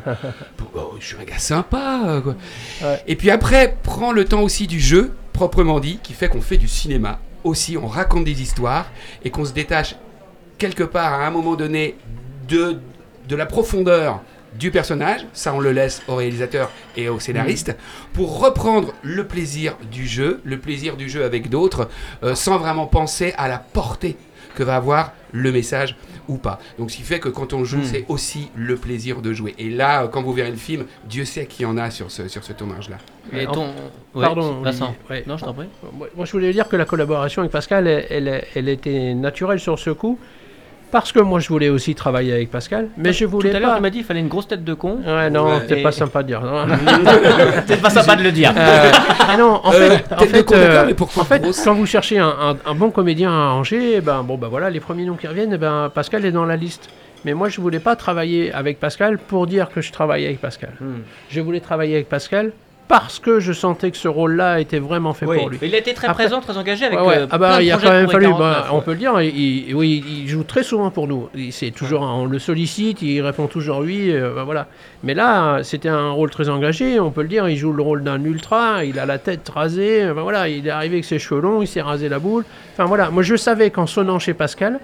pour- oh, Je suis un gars sympa. euh, quoi. Ouais. Et puis après, prend le temps aussi du jeu, proprement dit, qui fait qu'on fait du cinéma. Aussi, on raconte des histoires et qu'on se détache quelque part à un moment donné de, de la profondeur du personnage, ça on le laisse au réalisateur et au scénariste, pour reprendre le plaisir du jeu, le plaisir du jeu avec d'autres, euh, sans vraiment penser à la portée que va avoir le message ou pas. Donc ce qui fait que quand on joue, Mm. c'est aussi le plaisir de jouer. Et là, euh, quand vous verrez le film, Dieu sait qu'il y en a sur ce, sur ce tournage-là. Et ton... Ouais, Pardon, Vincent. Ouais. Non, je t'en prie. Moi, moi, je voulais dire que la collaboration avec Pascal, elle, elle, elle était naturelle sur ce coup, parce que moi, je voulais aussi travailler avec Pascal, mais je Tout voulais à l'heure, pas. tu m'as dit qu'il fallait une grosse tête de con. Ouais, non, Ouais. c'est Et- pas sympa de dire. non. [laughs] C'est pas sympa de le dire. Euh, ah non, en Euh, fait, en tête de fait, con, d'accord, euh, mais pourquoi en fait, grosse quand vous cherchez un, un- un bon comédien à Angers, eh ben bon, bah voilà, les premiers noms qui reviennent, eh ben Pascal est dans la liste. Mais moi, je voulais pas travailler avec Pascal pour dire que je travaillais avec Pascal. Hmm. Je voulais travailler avec Pascal parce que je sentais que ce rôle-là était vraiment fait Oui. pour lui. Il a été très Après- présent, très engagé avec Ouais, ouais. euh, ah bah il a quand même fallu, bah, 49, on peut le dire, il, il- oui, il joue très souvent pour nous. C'est toujours, on le sollicite, il répond toujours oui, euh, bah, voilà. Mais là, c'était un rôle très engagé, on peut le dire. Il joue le rôle d'un ultra, il a la tête rasée, bah, voilà, il est arrivé avec ses cheveux longs, il s'est rasé la boule. Enfin voilà, moi je savais qu'en sonnant chez Pascal,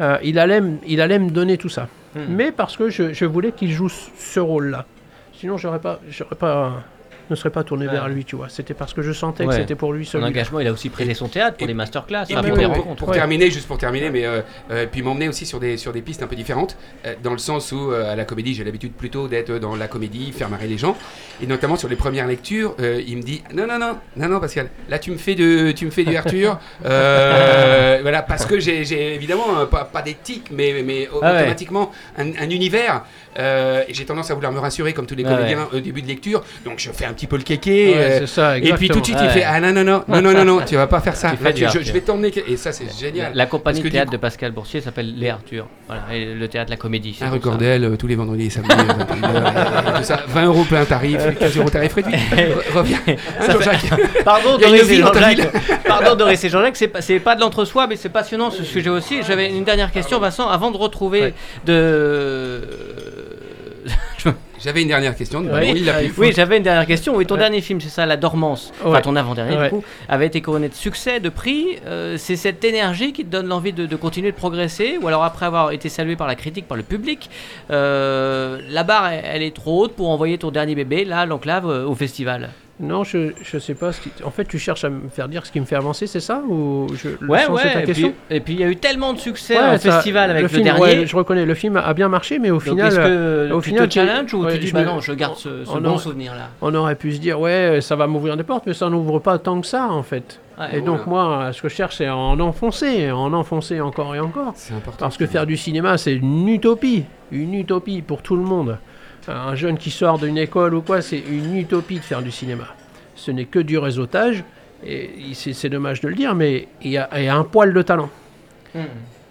euh, il allait, me- il allait me donner tout ça. Hmm. Mais parce que je, je voulais qu'il joue ce- ce rôle-là. Sinon, j'aurais pas, j'aurais pas, ne serais pas tourné Ouais. vers lui, tu vois. C'était parce que je sentais Ouais. que c'était pour lui Son engagement, il a aussi prêté son théâtre pour et- les masterclass, Et enfin, puis pour les pour, rencontres. pour ouais. terminer, juste pour terminer, mais euh, euh, puis m'emmener aussi sur des, sur des pistes un peu différentes, euh, dans le sens où euh, à la comédie, j'ai l'habitude plutôt d'être dans la comédie, faire marrer les gens, et notamment sur les premières lectures, euh, il me dit non non non non non Pascal, là tu me fais de tu me fais du Arthur, [laughs] Euh, voilà parce que j'ai évidemment euh, pas, pas d'éthique, mais mais Ah ouais. automatiquement un, un univers, euh, et j'ai tendance à vouloir me rassurer comme tous les Ah ouais. comédiens au début de lecture, donc je fais un petit peu le kéké. Ouais, euh, ça, et puis tout de suite, il fait Ah non, non, non, non, non, non, non, tu vas pas faire ça. [laughs] Là, tu- je, vais t'emmener. Et ça, c'est génial. La compagnie de théâtre coup- de Pascal Boursier s'appelle Les Arthur. Voilà, et le théâtre La Comédie. c'est Un recordel euh, tous les vendredis et samedis. euh, 21h, et tout ça. 20 euros plein tarif, 15 euros tarif réduit. [laughs] Re- Reviens. Hein, [laughs] Pardon Doris et Jean-Jacques. Pardon Doris et Jean-Jacques, c'est pas, c'est pas de l'entre-soi, mais c'est passionnant ce sujet aussi. J'avais une dernière question, Vincent, avant de retrouver de. [laughs] J'avais une dernière question. Oui, j'avais une dernière question. Oui, ton Ouais. dernier film, c'est ça, La Dormance. Enfin, ton avant-dernier, Ouais. du coup, avait été couronné de succès, de prix. Euh, c'est cette énergie qui te donne l'envie de, de continuer de progresser Ou alors, après avoir été salué par la critique, par le public, euh, la barre, elle, elle est trop haute pour envoyer ton dernier bébé, là, l'enclave, euh, au festival? Non, je, je sais pas. Ce qui... En fait, tu cherches à me faire dire ce qui me fait avancer, c'est ça ou je... le Ouais, sens de ouais. ta Et question? puis, et puis, il y a eu tellement de succès Ouais, au ça- festival avec le, film, dernier. ouais, je reconnais, le film a bien marché, mais au Donc, final, est-ce euh, que au tu final, te challenges ou ouais, tu dis bah non, je garde ce, ce bon non. souvenir là on aurait pu se dire, ouais, ça va m'ouvrir des portes, mais ça n'ouvre pas tant que ça, en fait. Et donc, moi, ce que je cherche, c'est à en enfoncer, en enfoncer encore et encore. C'est important. Parce que faire du cinéma, c'est une utopie. Une utopie pour tout le monde. Un jeune qui sort d'une école ou quoi, c'est une utopie de faire du cinéma. Ce n'est que du réseautage. Et c'est dommage de le dire, mais il y, a, il y a un poil de talent. Hmm.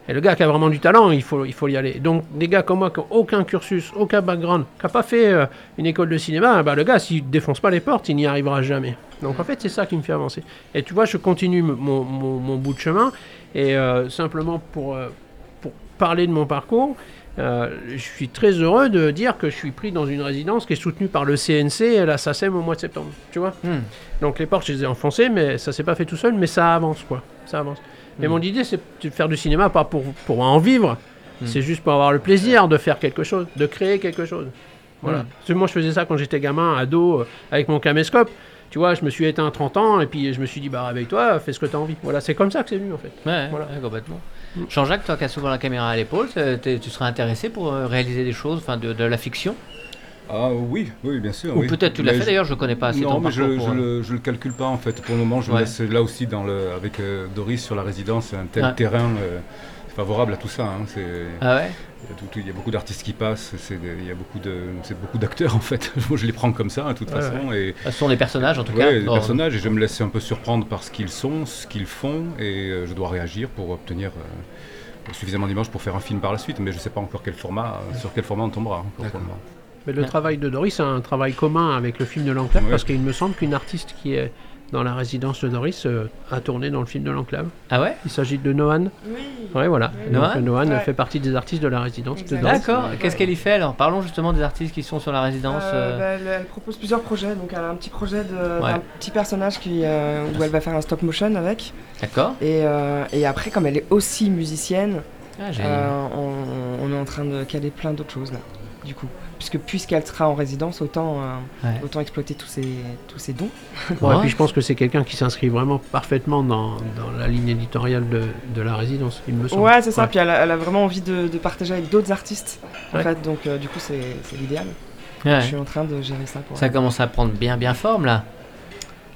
Et le gars qui a vraiment du talent, il faut, il faut y aller. Donc, des gars comme moi qui n'ont aucun cursus, aucun background, qui n'a pas fait euh, une école de cinéma, bah, le gars, s'il ne défonce pas les portes, il n'y arrivera jamais. Donc, en fait, c'est ça qui me fait avancer. Et tu vois, je continue mon- mon bout de chemin. Et euh, simplement pour, euh, pour parler de mon parcours, euh, je suis très heureux de dire que je suis pris dans une résidence qui est soutenue par le CNC et la SACEM au mois de septembre. Tu vois Hmm. donc les portes, je les ai enfoncées, mais ça s'est pas fait tout seul, mais ça avance, quoi. Ça avance. Mais Mm. mon idée, c'est de faire du cinéma, pas pour, pour en vivre, Mm. c'est juste pour avoir le plaisir de faire quelque chose, de créer quelque chose. Voilà. Parce que moi, je faisais ça quand j'étais gamin, ado, euh, avec mon caméscope. Tu vois, je me suis éteint à 30 ans, et puis je me suis dit, bah réveille-toi, fais ce que tu as envie. Voilà, c'est comme ça que c'est venu, en fait. Ouais, Voilà. ouais, complètement. Mm. Jean-Jacques, toi qui as souvent la caméra à l'épaule, tu serais intéressé pour euh, réaliser des choses, enfin de, de la fiction? Ah oui, oui, bien sûr. Ou oui. peut-être tu l'as fait je- d'ailleurs, je connais pas assez non, ton mais je, je, pour, euh, le, calcule pas en fait. Pour le moment, je me laisse là aussi dans le, avec euh, Doris sur la résidence, c'est un tel Ouais. terrain euh, favorable à tout ça. hein. Ah ouais? Il, y a tout- tout- il y a beaucoup d'artistes qui passent, c'est, des- il y a beaucoup de, c'est beaucoup d'acteurs en fait. [laughs] Moi, je les prends comme ça, de toute Ouais, façon. Et, Ce sont des personnages en tout ouais, cas. Bon, personnages, et je me laisse un peu surprendre par ce qu'ils sont, ce qu'ils font, et euh, je dois réagir pour obtenir euh, suffisamment d'images pour faire un film par la suite. Mais je sais pas encore quel format, euh, sur quel format on tombera. hein. Mais le travail de Doris, c'est un travail commun avec le film de l'Enclave, Ouais. parce qu'il me semble qu'une artiste qui est dans la résidence de Doris euh, a tourné dans le film de l'Enclave. Ah ouais? Il s'agit de Noan. Oui. Ouais, voilà. Oui. Donc, Noan euh, Noan Ouais. fait partie des artistes de la résidence de. Doris. D'accord. Ouais. Qu'est-ce qu'elle y fait alors? Parlons justement des artistes qui sont sur la résidence. Euh, euh, bah, elle, elle propose plusieurs projets. Donc, elle a un petit projet de- Ouais. d'un petit personnage qui, euh, où elle va faire un stop motion avec. D'accord. Et, euh, et après, comme elle est aussi musicienne, Ah, euh, on, on est en train de caler plein d'autres choses là. Du coup, puisque puisqu'elle sera en résidence, autant, euh, Ouais. autant exploiter tous ses, tous ses dons. [laughs] Ouais. Et puis je pense que c'est quelqu'un qui s'inscrit vraiment parfaitement dans, dans la ligne éditoriale de, de la résidence, il me semble. Ouais, c'est ça. Ouais. Puis elle a, elle a vraiment envie de, de partager avec d'autres artistes. En fait, donc euh, du coup, c'est c'est l'idéal. Ouais. Je suis en train de gérer ça pour. Ça commence à prendre bien bien forme là.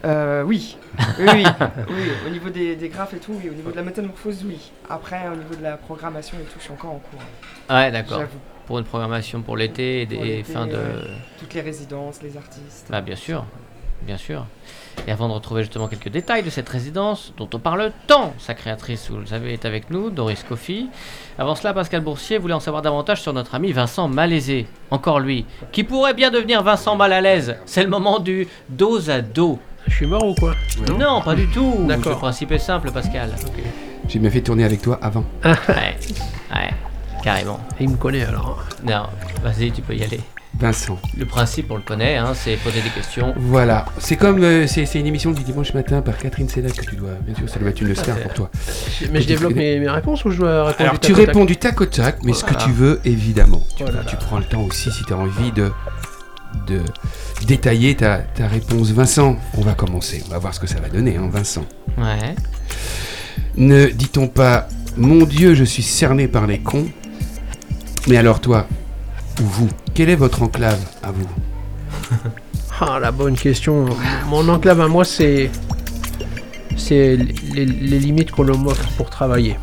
Euh, oui. Oui, oui. [laughs] oui. Au niveau des, des graphes et tout, oui. Au niveau de la métamorphose, oui. Après, au niveau de la programmation et tout, je suis encore en cours. Ouais, d'accord. J'avoue. Pour une programmation pour l'été et des Pour l'été, fins de. Toutes les résidences, les artistes. Bah bien sûr, bien sûr. Et avant de retrouver justement quelques détails de cette résidence dont on parle tant, sa créatrice, vous le savez, est avec nous, Doris Coffey. Avant cela, Pascal Boursier voulait en savoir davantage sur notre ami Vincent Malaisé. Encore lui, qui pourrait bien devenir Vincent Mal à l'aise. C'est le moment du dos à dos. Je suis mort ou quoi? Non, pas du tout. D'accord. Le principe est simple, Pascal. J'ai bien fait tourner avec toi avant. Ouais, ouais, carrément. Il me connaît alors. Non, vas-y, tu peux y aller. Vincent. Le principe, on le connaît, hein, c'est poser des questions. Voilà, c'est comme euh, c'est c'est une émission du dimanche matin par Catherine Sellac que tu dois, bien sûr, ça doit être une star pour toi. Mais je développe mes, mes réponses ou je dois répondre Alors du tu tac au tac réponds du tac au tac, mais ce que Voilà. tu veux évidemment. Tu, Oh là tu là. prends le temps aussi si tu as envie de, de détailler ta, ta réponse. Vincent, on va commencer, on va voir ce que ça va donner, hein, Vincent. Ouais. Ne dit-on pas, mon Dieu, je suis cerné par les cons Mais alors toi, ou vous, quelle est votre enclave à vous [laughs] Ah, la bonne question. Mon enclave à moi, c'est. C'est les, les limites qu'on m'offre pour travailler.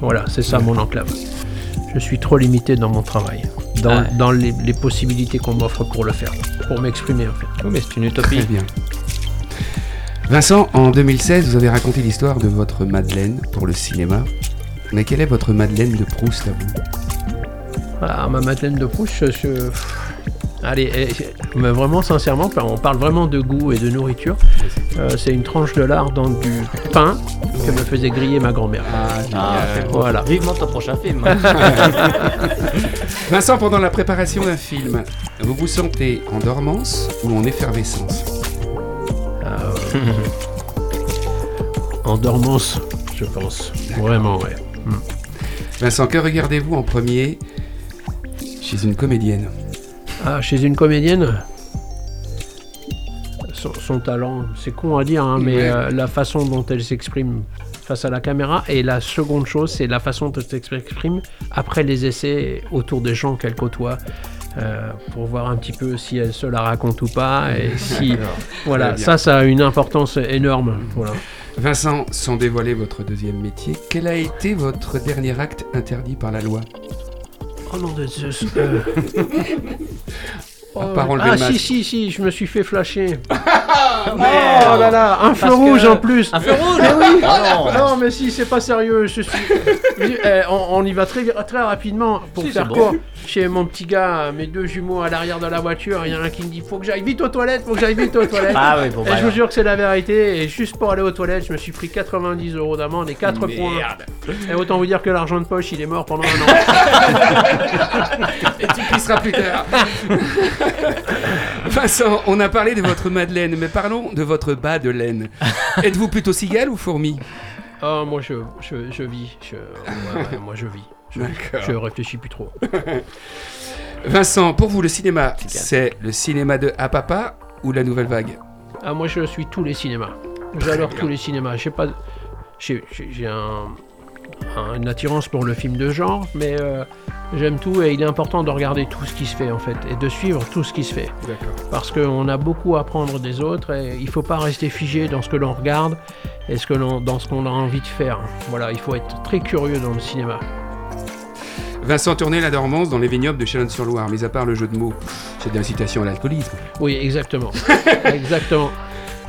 Voilà, c'est ça mon enclave. Je suis trop limité dans mon travail. dans, Ouais. dans les, les possibilités qu'on m'offre pour le faire, pour m'exprimer en fait. Oui, mais c'est une Très utopie. bien. Vincent, en 2016, vous avez raconté l'histoire de votre Madeleine pour le cinéma. Mais quelle est votre Madeleine de Proust à vous? Ah, ma Madeleine de Proust, je- Allez, eh, mais vraiment sincèrement, on parle vraiment de goût et de nourriture. Euh, c'est une tranche de lard dans du pain que me faisait griller ma grand-mère. Ah, c'est beau. Voilà. Vivement ton prochain film. [laughs] [laughs] Vincent, pendant la préparation d'un film, vous vous sentez en dormance ou en effervescence Euh, en dormance, je pense. Vraiment, ouais. Vincent, que regardez-vous en premier chez une comédienne Ah, chez une comédienne, son, son talent, c'est con à dire, hein, mais Ouais. euh, la façon dont elle s'exprime face à la caméra. Et la seconde chose, c'est la façon dont elle s'exprime après les essais autour des gens qu'elle côtoie. euh, pour voir un petit peu si elle se la raconte ou pas et [laughs] si voilà ça ça a une importance énorme voilà Vincent, sans dévoiler votre deuxième métier, quel a été votre dernier acte interdit par la loi? Oh non de Zeus euh. À part enlever ah le si si si je me suis fait flasher [laughs] oh là là un feu Parce rouge que- en plus Un feu rouge Mais oui Oh non. Non, mais si, c'est pas sérieux. Je suis... [laughs] Eh, on, on y va très, très rapidement pour Si, faire bon. court. Chez mon petit gars, mes deux jumeaux à l'arrière de la voiture, il y en a un qui me dit Faut que j'aille vite aux toilettes, faut que j'aille vite aux toilettes. Ah oui, bon, et bah, je vous jure que c'est la vérité. Et juste pour aller aux toilettes, je me suis pris 90 euros d'amende et 4 points. Et autant vous dire que l'argent de poche, il est mort pendant un an. [laughs] Et tu pisseras plus tard. [laughs] Vincent, on a parlé de votre Madeleine, mais parlons de votre bas de laine. [laughs] Êtes-vous plutôt cigale ou fourmi? Oh, moi, je, je, je vis. Je, ouais, ouais, moi, je vis. Je, je réfléchis plus trop. [laughs] Vincent, pour vous, le cinéma, c'est le cinéma de à papa ou la nouvelle vague? Ah, moi, je suis tous les cinémas. J'adore tous les cinémas. J'ai pas. J'ai un- une attirance pour le film de genre, mais euh, j'aime tout et il est important de regarder tout ce qui se fait en fait et de suivre tout ce qui se fait. Parce qu'on a beaucoup à apprendre des autres et il faut pas rester figé dans ce que l'on regarde et ce que l'on- dans ce qu'on a envie de faire. Voilà, il faut être très curieux dans le cinéma. Vincent tournait la dormance dans les vignobles de Chalonne-sur-Loire, mis à part le jeu de mots. C'est de l'incitation à l'alcoolisme. Oui, exactement. [laughs] exactement.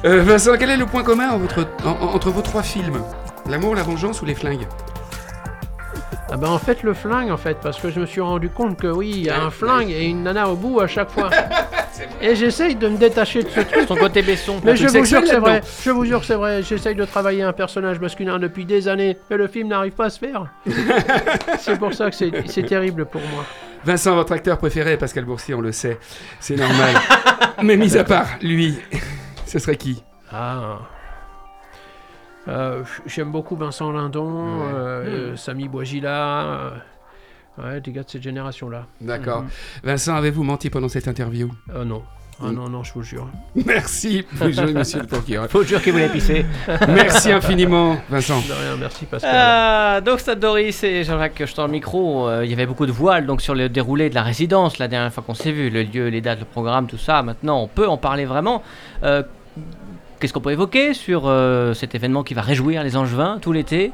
Euh, Vincent, quel est le point commun en votre- en- en- entre vos trois films? L'amour, la vengeance ou les flingues? Ah ben en fait le flingue en fait parce que je me suis rendu compte que oui il y a un flingue et une nana au bout à chaque fois. [laughs] et j'essaye de me détacher de ce truc. Son côté Besson. Mais je vous jure que c'est vrai, je vous jure que c'est vrai, j'essaye de travailler un personnage masculin depuis des années, mais le film n'arrive pas à se faire. [laughs] c'est pour ça que c'est c'est terrible pour moi. Vincent, votre acteur préféré est Pascal Boursier, on le sait. C'est normal. [laughs] Mais mis à part lui, ce serait qui? Ah. Euh, J'aime beaucoup Vincent Lindon, Ouais. euh, euh, Samy Bouagila, euh, ouais, des gars de cette génération-là. D'accord. Mhm. Vincent, avez-vous menti pendant cette interview? Euh, non. Ah Mm. non, non, je vous jure. Merci, bonjour, monsieur le procureur. [laughs] Faut dire qu'il voulait pisser. Merci infiniment, Vincent. De rien, merci Pascal. Euh, donc Stade Doris et Jean-Jacques je le micro, euh, il y avait beaucoup de voiles donc sur le déroulé de la résidence la dernière fois qu'on s'est vu, le lieu, les dates, le programme, tout ça. Maintenant, on peut en parler vraiment. Euh, Qu'est-ce qu'on peut évoquer sur euh, cet événement qui va réjouir les Angevins tout l'été?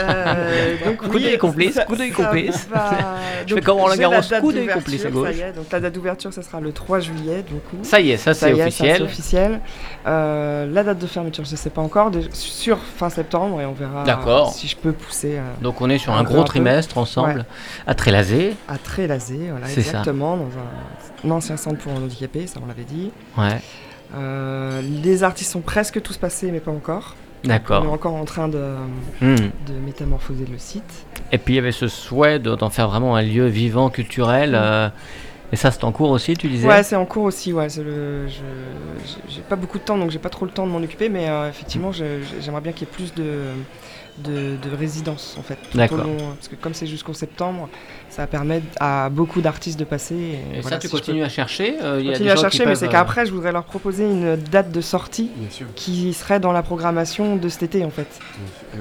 Euh, donc [laughs] Coup d'œil complice, ça- coup d'œil complice. va- [laughs] Je donc, fais comme Roland Garros, coup d'œil complice à ça gauche. y est, donc la date d'ouverture, ça sera le 3 juillet, du coup. Ça y est, ça Ça c'est ça, officiel. Euh, la date de fermeture, je ne sais pas encore, de- sur fin septembre, et on verra D'accord. si je peux pousser euh, Donc on est sur Un gros peu. trimestre ensemble Ouais. à Trélazé. à Trélazé, voilà, C'est ça. exactement, dans un, un ancien centre pour handicapés, ça on l'avait dit. Ouais, les artistes sont presque tous passés, mais pas encore. On est d'accord. encore en train de, Hmm. de métamorphoser le site. Et puis il y avait ce souhait de- d'en faire vraiment un lieu vivant, culturel. euh, et ça c'est en cours aussi, tu disais? Ouais, c'est en cours aussi. Ouais, le, je, j'ai- pas beaucoup de temps, donc j'ai pas trop le temps de m'en occuper, mais euh, effectivement, je- j'aimerais bien qu'il y ait plus de, de, de résidences en fait. tout au long, parce que comme c'est jusqu'au septembre, ça permet à beaucoup d'artistes de passer. Et, Et voilà, ça, tu si je continues peux à chercher euh, il y a continuer des à chercher, mais c'est peuvent, qu'après, je voudrais leur proposer une date de sortie Bien sûr. qui serait dans la programmation de cet été en fait.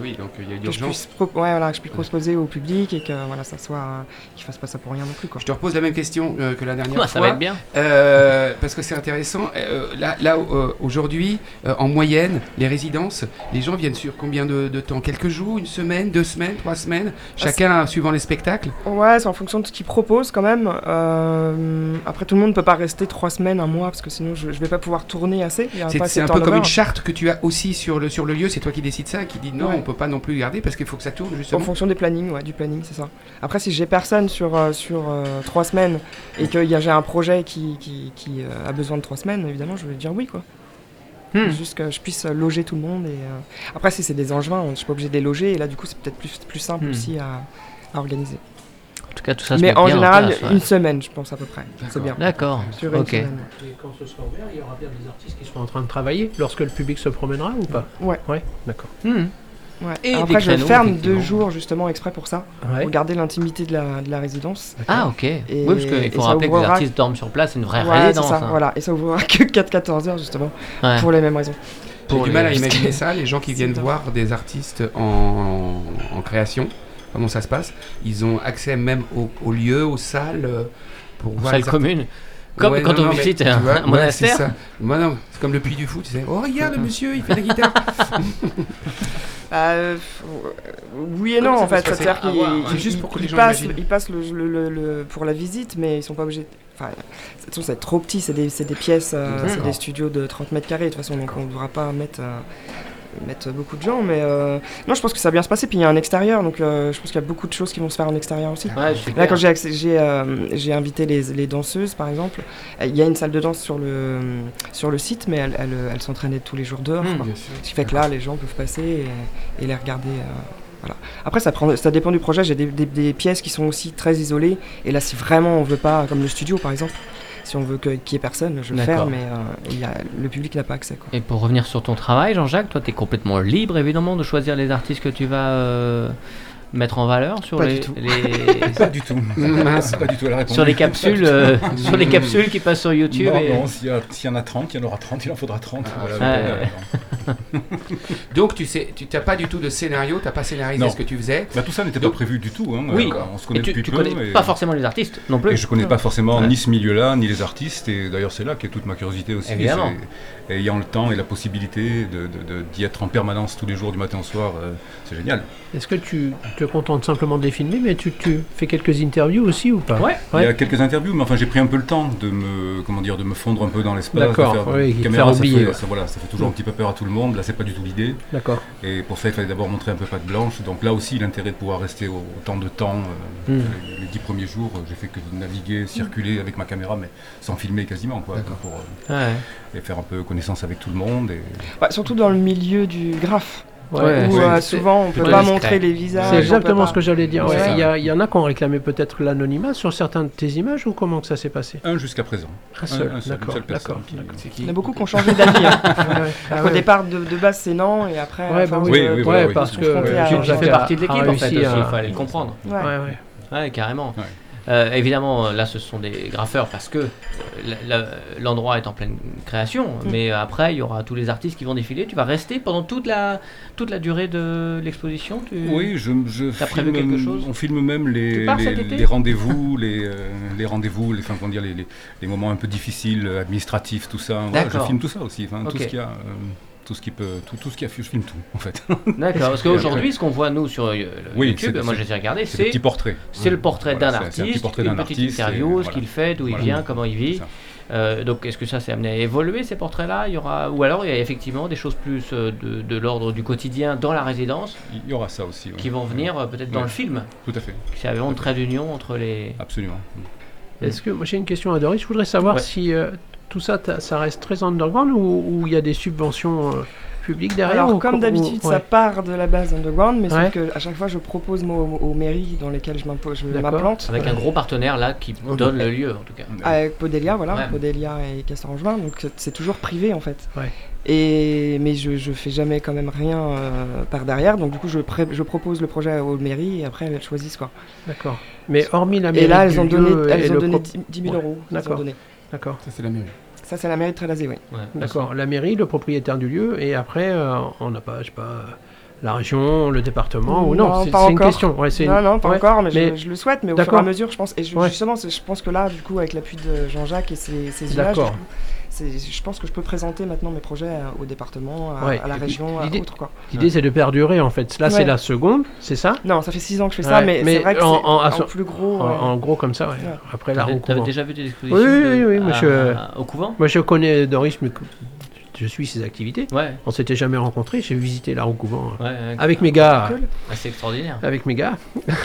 oui, donc il y a Que je puisse, pro- ouais, voilà, que je puisse proposer au public et que voilà, ça soit, euh, qu'ils fassent pas ça pour rien non plus quoi. Je te repose la même question euh, que la dernière Ah, fois. ça va être bien. Euh, parce que c'est intéressant. Euh, là, là, euh, aujourd'hui, euh, en moyenne, les résidences, les gens viennent sur combien de, de temps? Quelques une semaine, deux semaines, trois semaines, chacun suivant les spectacles Ouais, c'est en fonction de ce qu'ils proposent quand même. Euh, après, tout le monde ne peut pas rester trois semaines, un mois, parce que sinon je, je vais pas pouvoir tourner assez. C'est un peu comme une charte que tu as aussi sur le, sur le lieu, c'est toi qui décides ça, qui dit non, Ouais. on peut pas non plus garder parce qu'il faut que ça tourne En fonction des plannings, ouais, du planning, c'est ça. Après, si j'ai personne sur, euh, sur euh, trois semaines et que j'ai un projet qui, qui, qui, a besoin de trois semaines, évidemment, je vais dire oui, quoi. Hmm. Juste que je puisse loger tout le monde. Et, euh, Après, si c'est des angevins, je suis pas obligé de les loger, et là, du coup, c'est peut-être plus, plus simple Hmm. aussi à, à organiser. En tout cas, tout ça se Mais met en bien général, place, ouais. une semaine, je pense, à peu près. C'est D'accord. bien. D'accord. Sur une Ok. semaine. Et quand ce sera ouvert, il y aura bien des artistes qui seront en train de travailler lorsque le public se promènera ou pas? Ouais. Ouais, d'accord. Hmm. Ouais. Et Après, je créneaux, ferme deux jours, justement, exprès pour ça, Ouais. pour garder l'intimité de la, de la résidence. Ah, ok. oui, parce qu'il et faut rappeler que les artistes dorment sur place, c'est une vraie Ouais, résidence. ça, hein. voilà. Et ça ouvrira que 4-14 heures, justement, Ouais. pour les mêmes raisons. J'ai Pour du les- mal à imaginer ça, les gens qui viennent voir des artistes en, en création, comment ça se passe Ils ont accès même au, au lieu, aux salles, euh, pour voir Salle les artistes. commune. Comme Ouais, quand non, on non, mais visite tu un, vois, un ouais, monastère. c'est ça. Moi non, c'est comme le puits du fou, tu sais. Oh regarde le monsieur, il fait la guitare. [laughs] Bah, euh, oui et non, Comment en fait. C'est-à-dire qu'ils hein. ils- Juste pour que les gens passent, ils passent le, le- le- le- pour la visite, mais ils sont pas obligés. Enfin, de toute façon, c'est trop petit, c'est des, c'est des pièces, euh, c'est des studios de 30 mètres carrés, de toute façon, donc on ne devra pas mettre, euh, mettre beaucoup de gens. Mais euh, non, je pense que ça va bien se passer. Puis il y a un extérieur, donc euh, je pense qu'il y a beaucoup de choses qui vont se faire en extérieur aussi. Ouais, Là, quand j'ai euh, invité les, les danseuses, par exemple, il y a une salle de danse sur le, sur le site, mais elles, elles, elles s'entraînaient tous les jours dehors. Hmm. quoi. Ce qui fait que là, les gens peuvent passer et, et les regarder. euh, voilà. Après, ça, prend, ça dépend du projet. J'ai des, des- des pièces qui sont aussi très isolées. Et là, si vraiment on veut pas, comme le studio par exemple, si on veut qu'il y ait personne, je le D'accord. mais euh, il y a, le public n'a pas accès. Quoi. Et pour revenir sur ton travail, Jean-Jacques, toi, tu es complètement libre, évidemment, de choisir les artistes que tu vas euh, mettre en valeur sur Pas les, du tout. les- [laughs] Pas du tout. Mince. pas du tout la réponse. sur les capsules, euh, [laughs] [laughs] sur les capsules qui passent sur YouTube. Non, et- non, s'il y, a- s'il y en a 30, il y en aura 30, il en faudra 30. Voilà, Ouais. voilà. Donc tu sais, tu n'as pas du tout de scénario, tu n'as pas scénarisé Non. ce que tu faisais. Bah, tout ça n'était pas prévu du tout. hein. Oui. Euh, on se connaît Et tu, depuis tu peu. connais et- pas forcément les artistes non plus. Et je connais pas forcément Ouais. ni ce milieu-là, ni les artistes, et d'ailleurs c'est là qu'est toute ma curiosité aussi. Évidemment. Ayant le temps et la possibilité de- de- de- d'y être en permanence tous les jours, du matin au soir, euh, c'est génial. Est-ce que tu te contentes simplement de les filmer, mais tu, tu fais quelques interviews aussi ou pas Ouais. Il y a quelques interviews, mais enfin j'ai pris un peu le temps de me, comment dire, de me fondre un peu dans l'espace. D'accord, oui, caméra, faire ça fait- ça, voilà, ça fait toujours un petit peu peur à tout le monde. Là c'est pas du tout l'idée. D'accord. Et pour ça il fallait d'abord montrer un peu patte blanche. Donc là aussi l'intérêt de pouvoir rester au- autant de temps. euh, Hmm. les, dix premiers jours, euh, j'ai fait que naviguer, circuler avec ma caméra, mais sans filmer quasiment, quoi, D'accord. pour euh, Ouais. et faire un peu connaissance avec tout le monde. Et... Ouais, surtout dans le milieu du graphe, Ouais. où euh, souvent on peut plutôt pas discret. montrer les visages. C'est exactement peut ce que j'allais dire. Il y, a- il y en a qui ont réclamé peut-être l'anonymat sur certaines de tes images ou comment que ça s'est passé? Un jusqu'à présent. Un seul, un seul, une d'accord, seule personne qui- qui Il y en a beaucoup qui ont changé d'avis. hein. [laughs] Ah ouais, Au départ, de, de base, c'est non, et après. Ouais, à bah oui, Oui, oui, parce que Tu fais partie de l'équipe en fait il fallait le comprendre. Ouais. Ouais, ouais. Ouais, carrément. Euh, évidemment, là, ce sont des graffeurs parce que euh, l'endroit est en pleine création. Mm. Mais après, il y aura tous les artistes qui vont défiler. Tu vas rester pendant toute la, toute la durée de l'exposition tu... Oui, je, je T'as prévu filme- quelque chose? On filme même les, rendez-vous, [laughs] les, euh, les rendez-vous, les, dire, les, les, les moments un peu difficiles, administratifs, tout ça. Voilà, je filme tout ça aussi, enfin, tout ce qu'il y a, euh, tout ce qui peut, tout, tout ce qui a, je filme tout en fait. D'accord, parce qu'aujourd'hui, ce qu'on voit nous sur euh, le Oui, YouTube, moi j'ai regardé, C'est petits portraits. c'est le portrait Voilà, d'un c'est un petit artiste, portrait une d'un petite artiste, interview, ce voilà. qu'il fait, d'où il vient, comment il vit. Euh, donc est-ce que ça c'est amené à évoluer ces portraits-là? Il y aura ou alors il y a effectivement des choses plus euh, de, de l'ordre du quotidien dans la résidence Il y aura ça aussi. oui. qui vont venir euh, peut-être dans le film. Tout à fait, C'est vraiment un trait d'union entre les. absolument. Est-ce que moi j'ai une question à Doris. Je voudrais savoir Ouais. si euh, tout ça, ça reste très underground ou il y a des subventions euh, publiques derrière Alors, ou comme co- d'habitude, ou- ça part de la base underground, mais Ouais. sauf que à chaque fois, je propose moi, aux, aux mairies dans lesquelles je m'implante. Avec un gros partenaire là qui donne le lieu en tout cas. Avec Podelia, voilà, Ouais. Podelia et Castor-Angevin, donc c'est- toujours privé en fait. Ouais. Et mais je, je fais jamais quand même rien euh, par derrière, donc du coup je, pré- je propose le projet aux mairies et après elles choisissent quoi. D'accord. Mais hormis la Et mairie là elles ont donné, et elles ont le donné pro- 10 10 000 Ouais. euros. D'accord. D'accord. Ça c'est la mairie. Ça c'est la mairie de Trélazé, oui. Ouais, D'accord. La mairie, le propriétaire du lieu, et après, euh, on n'a pas, je sais pas, La région, le département ou Non, non C'est une question. Ouais, Non, une- non, pas ouais, encore, mais, je- mais- je, le souhaite, mais au fur et à mesure, je pense. Et je- Ouais. justement, je pense que là, du coup, avec l'appui de Jean-Jacques et ses, ses images, Je pense que je peux présenter maintenant mes projets à- au département, à, Ouais, à la région, à l'idée- autre quoi. L'idée, c'est de perdurer en fait. Là, c'est la seconde, c'est ça? Non, ça fait 6 ans que je fais ça, mais, mais c'est vrai que en- c'est en- plus gros. en, ouais. en gros, comme ça, ouais. Ouais. Après la roue t'avais déjà vu des expositions Oui, oui, de- oui, oui, à- monsieur. à- au couvent? Moi, je connais Doris, mais je suis ses activités. Ouais, On s'était jamais rencontrés. J'ai visité la roue couvent euh, ouais, ouais. avec mes gars. Cool. Ah, c'est extraordinaire. Avec mes gars.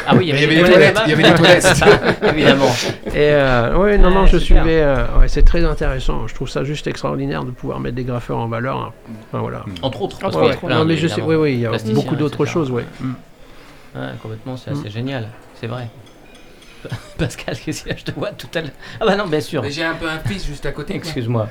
Ah oui, il y avait, des toilettes toilettes, il y avait là-bas. des toilettes. [laughs] C'est ça, évidemment. Et euh, ouais, non, Ouais, non, je super. suivais. euh, ouais, c'est très intéressant. Je trouve ça juste extraordinaire de pouvoir mettre des graffeurs en valeur. hein. Enfin, voilà. Entre autres. parce Entre autres, plein non, mais je sais, oui, oui, il y a beaucoup d'autres choses, ouais. Ouais, complètement, c'est Mm. assez génial. C'est vrai. [laughs] Pascal, qu'est-ce a Je te vois tout à l'heure. Ah bah non, bien sûr. Mais j'ai un peu un fils juste à côté. Excuse-moi.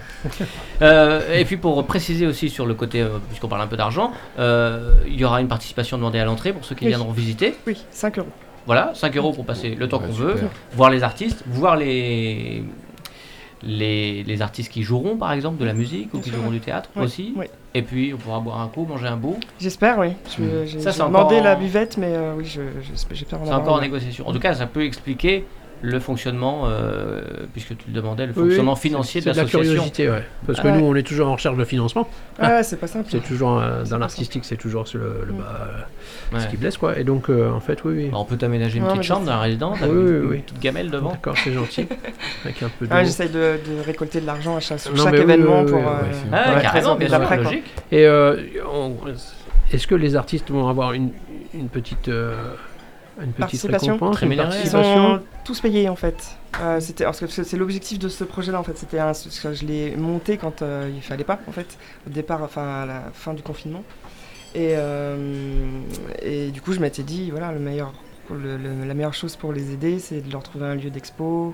Euh, et puis pour préciser aussi sur le côté, euh, puisqu'on parle un peu d'argent, euh, il y aura une participation demandée à l'entrée pour ceux qui Oui. viendront visiter. Oui, 5 euros. Voilà, 5 euros pour passer le temps Ouais, qu'on veut, voir les artistes, voir les, les, les artistes qui joueront par exemple de la musique ou qui joueront du théâtre Oui, aussi. oui. Et puis on pourra boire un coup, manger un bout. J'espère, oui. Je- Mm. J'ai Ça, j'ai c'est demandé la buvette, mais euh, oui, je- je- j'espère en C'est encore en négociation. En tout cas, ça peut expliquer le fonctionnement, euh, puisque tu le demandais, le Oui, fonctionnement financier de C'est de la curiosité, ouais. Parce que Ouais. nous, on est toujours en recherche de financement. Ah ouais, c'est pas simple. C'est toujours euh, dans l'artistique, c'est toujours le, le Mm. euh, Ouais. ce qui blesse, quoi. Et donc, euh, en fait, oui, oui. Alors, on peut t'aménager une petite chambre dans la résidence avec Oui, une, oui, une oui. petite gamelle devant. D'accord, c'est gentil. Avec un peu. Ah, J'essaye de, de récolter de l'argent à chaque, sur Non, chaque mais oui, événement oui, pour. Ah, carrément, bien sûr, quoi. logique. Et est-ce que les artistes vont avoir une, une petite, euh, une petite Participation. récompense, une Rémunérée. Ils participation sont tous payés en fait. Euh, c'était parce que c'est l'objectif de ce projet-là en fait. C'était un, parce que je l'ai monté quand euh, il fallait pas en fait au départ, enfin à la fin du confinement. Et, euh, et du coup, je m'étais dit voilà le meilleur, le- le- la meilleure chose pour les aider, c'est de leur trouver un lieu d'expo,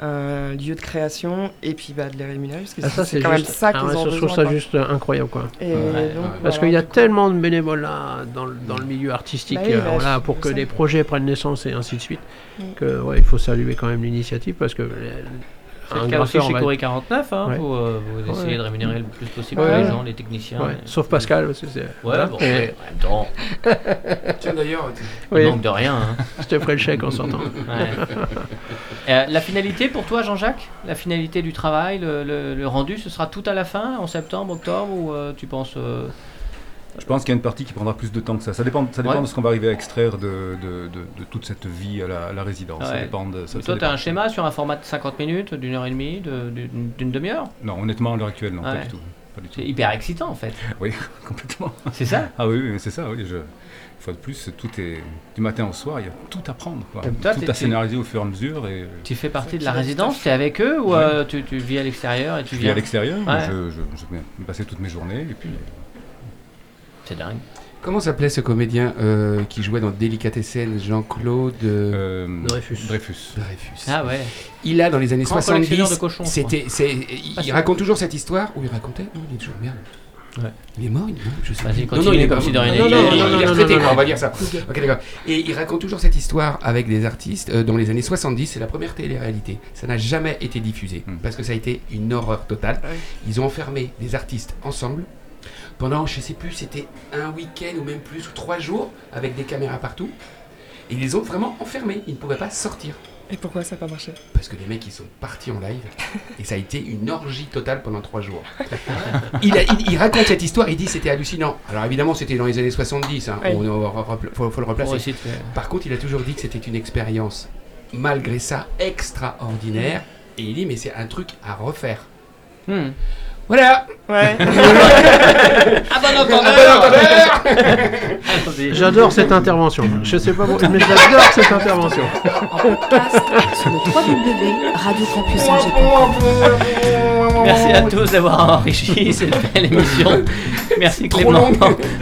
un lieu de création et puis bah, de les rémunérer parce que Ah, ça, c'est quand même ça ah qu'ils ouais, ont Je besoin. trouve ça quoi. juste euh, incroyable, quoi. Et Ouais, donc, ouais. Parce qu'il y a coup- tellement de bénévolat dans, le- dans le milieu artistique, Bah oui, euh, bah, voilà, pour que des projets prennent naissance et ainsi de suite, Mm. que ouais, il faut saluer quand même l'initiative parce que les- un le cas aussi graffeur, chez Corée 49, hein, Ouais. vous, euh, vous essayez Ouais. de rémunérer le plus possible Ouais. les gens, les techniciens. ouais, et- sauf Pascal, parce que c'est. Ouais, voilà. bon, Et- en même temps, [laughs] Tiens d'ailleurs, il oui, manque de rien. hein. [laughs] je te ferai le chèque en sortant. Ouais. [laughs] Euh, la finalité pour toi, Jean-Jacques? La finalité du travail, le, le- le rendu, ce sera tout à la fin, en septembre, octobre, ou euh, tu penses euh, Je pense qu'il y a une partie qui prendra plus de temps que ça. Ça dépend, ça dépend Ouais. de ce qu'on va arriver à extraire de, de- de- de toute cette vie à la, à la résidence. Ça Ouais. dépend de, ça- ça Toi, tu as un schéma sur un format de 50 minutes, d'une heure et demie, de- d'une demi-heure? Non, honnêtement, à l'heure actuelle, non, Ouais. pas du tout. C'est hyper excitant en fait. Oui, [laughs] complètement. C'est ça? Ah oui, oui, c'est ça, oui. Je... Une fois de plus, tout est du matin au soir, il y a tout à prendre. Quoi. Et toi, tout à scénariser au fur et à mesure. Et Tu fais partie de la résidence, tu es avec eux ou euh, tu, tu vis à l'extérieur et tu je vis viens à l'extérieur, Ouais. je, je, je vais passer toutes mes journées. Et puis, C'est dingue. Comment s'appelait ce comédien euh, qui jouait dans Délicatessen, Jean-Claude euh, euh, Dreyfus. Dreyfus. Dreyfus Ah ouais. Il a dans les années Grand collectionneur 70. de cochons. C'était, c'est, il, Ah, il raconte toujours cette histoire. Ou il racontait Non, il est toujours merde. Ouais. Il est mort, il est mort, je sais Vas-y, pas. continue, il est comme pas si de rien Non, non, non, Il- non, est retraité, on va dire ça. Ok, d'accord. Et il raconte toujours cette histoire avec des artistes euh, dans les années 70. C'est la première télé-réalité. Ça n'a jamais été diffusé Hmm. parce que ça a été une horreur totale. Ouais. Ils ont enfermé des artistes ensemble pendant, je sais plus, c'était un week-end ou même plus, ou trois jours avec des caméras partout. Et ils les ont vraiment enfermés. Ils ne pouvaient pas sortir. Et pourquoi ça n'a pas marché? Parce que les mecs ils sont partis en live [laughs] et ça a été une orgie totale pendant trois jours. il, a- il- il raconte cette histoire, il dit c'était hallucinant. Alors évidemment c'était dans les années 70, hein, on, on- on- faut, faut le replacer. Par contre il a toujours dit que c'était une expérience malgré ça extraordinaire et il dit mais c'est un truc à refaire. Hmm. Voilà Ouais. [laughs] Ah bon entendeur Allons-y. J'adore cette intervention. Je sais pas pourquoi, mais j'adore cette intervention. En podcast sur le www.radiocampusangers.com. Merci à tous d'avoir enrichi cette belle émission. [laughs] Merci Clément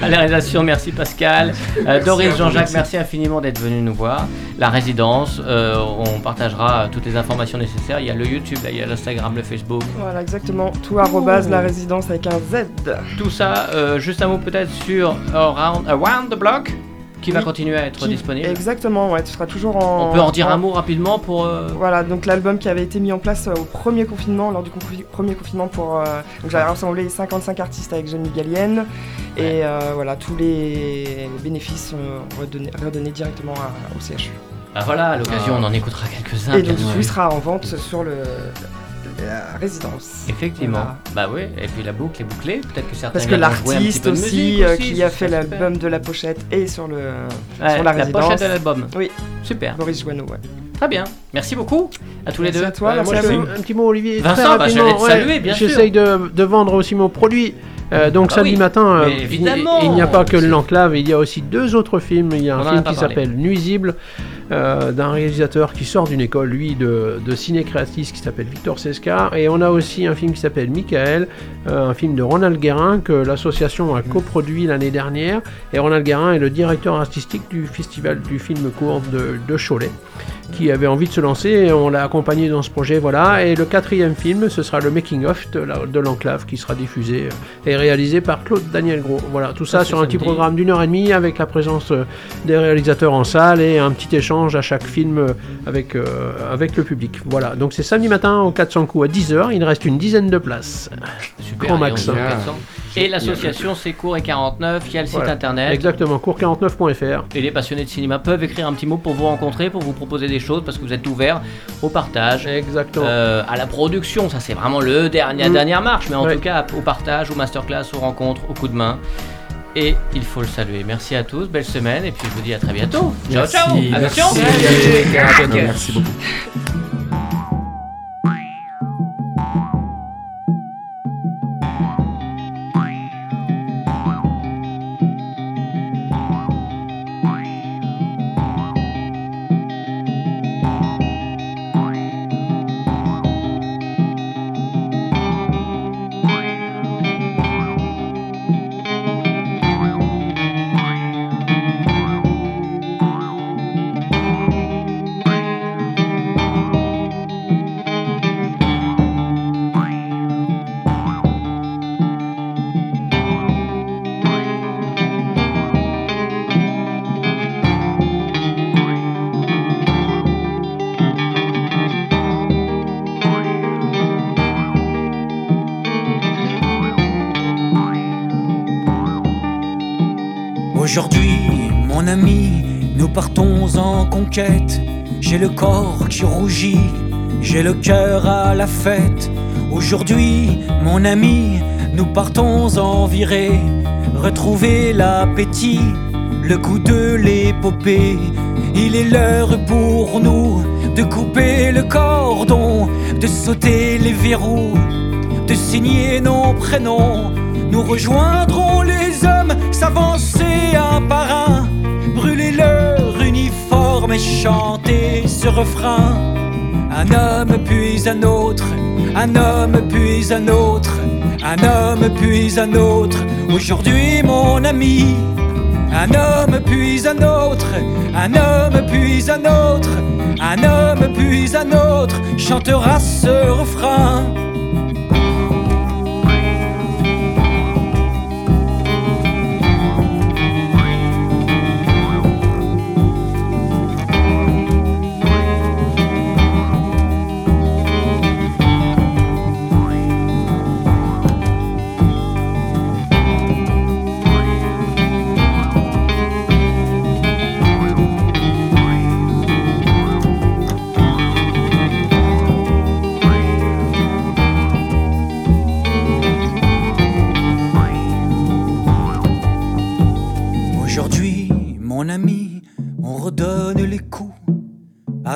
à la réalisation, merci Pascal. Euh, Doris, Jean-Jacques, merci infiniment d'être venu nous voir. La résidence, euh, on partagera toutes les informations nécessaires. Il y a le YouTube, là, il y a l'Instagram, le Facebook. voilà, exactement. Tout arrobase la résidence avec un Z. Tout ça, euh, juste un mot peut-être sur Around, Around the Block. Qui va continuer à être qui- disponible. Exactement, ouais, tu seras toujours en. On peut en dire en- un mot rapidement pour. euh, Voilà, donc l'album qui avait été mis en place euh, au premier confinement, lors du confi- premier confinement pour... euh, donc j'avais rassemblé 55 artistes avec Jeanne Gallienne et euh, voilà, tous les bénéfices sont redonnés, redonnés directement à- au CHU. Ah voilà, à l'occasion, Ah. on en écoutera quelques-uns. et donc celui sera en vente sur le, la résidence. Effectivement. Voilà. Bah oui, et puis la boucle est bouclée. Peut-être que certains Parce que l'artiste aussi, euh, aussi, qui a fait l'album de la pochette et sur, le, Ouais, sur la la résidence. pochette de l'album. Oui. Super. Boris Joanneau, ouais. Très bien. Merci beaucoup à tous les deux. à toi, Euh, merci moi, à je fais vous. un petit mot, Olivier. Vincent, très bah, te saluer, bien sûr. J'essaye de, de vendre aussi mon produit. Euh, donc Ah samedi oui, matin, euh, il- évidemment. il n'y a pas que l'enclave, il y a aussi deux autres films. Il y a un film qui s'appelle Nuisible, euh, d'un réalisateur qui sort d'une école, lui, de, de ciné créatrice qui s'appelle Victor Sescar. Et on a aussi un film qui s'appelle Michael, euh, un film de Ronald Guérin que l'association a coproduit l'année dernière. Et Ronald Guérin est le directeur artistique du festival du film court de, de Cholet qui avait envie de se lancer et on l'a accompagné dans ce projet voilà. Et le quatrième film ce sera le making of de la- de l'enclave qui sera diffusé euh, et réalisé par Claude Daniel Gros. Voilà tout ça Ça, sur un petit programme d'une heure et demie avec la présence euh, des réalisateurs en salle et un petit échange à chaque film euh, avec, euh, avec le public. Voilà donc c'est samedi matin au 400 coups à 10h il reste une dizaine de places. Super. Grand max. Dit 400. Et l'association c'est Cours et 49, il y a le site Voilà. internet. exactement cours49.fr Et les passionnés de cinéma peuvent écrire un petit mot pour vous rencontrer, pour vous proposer des choses, parce que vous êtes ouvert au partage, exactement euh, à la production. Ça, c'est vraiment le dernier, la Mm. dernière marche, mais en Ouais. tout cas au partage, aux masterclass, aux rencontres, au coup de main. Et il faut le saluer. Merci à tous, belle semaine, et puis je vous dis à très bientôt. Ciao, Merci, ciao. merci. Attention. Merci beaucoup. Nous partons en conquête. J'ai le corps qui rougit, j'ai le cœur à la fête. Aujourd'hui, mon ami, nous partons en virée. Retrouver l'appétit, le goût de l'épopée. Il est l'heure pour nous de couper le cordon, de sauter les verrous, de signer nos prénoms. Nous rejoindrons les hommes, s'avancer un par un, chanter ce refrain. Un homme puis un autre, un homme puis un autre, un homme puis un autre. Aujourd'hui, mon ami, un homme puis un autre, un homme puis un autre, un homme puis un autre chantera ce refrain.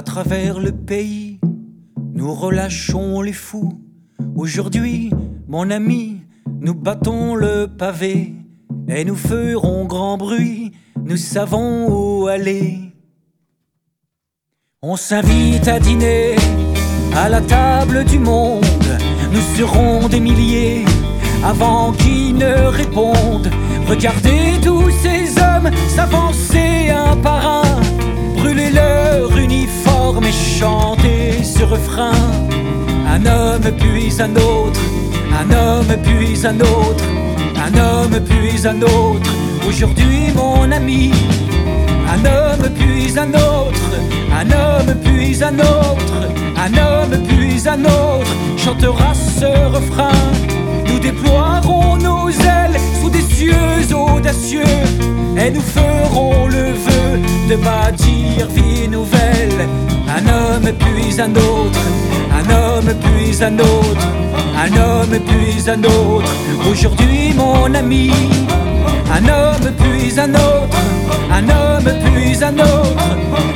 Travers le pays, nous relâchons les fous. Aujourd'hui, mon ami, nous battons le pavé et nous ferons grand bruit. Nous savons où aller. On s'invite à dîner à la table du monde. Nous serons des milliers avant qu'ils ne répondent. Regardez tous ces hommes s'avancer un par un, brûler leur uniforme et chanter ce refrain. Un homme puis un autre, un homme puis un autre, un homme puis un autre. Aujourd'hui, mon ami, Un homme puis un autre, un homme puis un autre, un homme puis un autre chantera ce refrain. Nous déploierons nos ailes sous des cieux audacieux et nous ferons le vœu de bâtir vie nouvelle. Un homme puis un autre, un homme puis un autre, un homme puis un autre. Aujourd'hui, mon ami, un homme puis un autre, un homme puis un autre,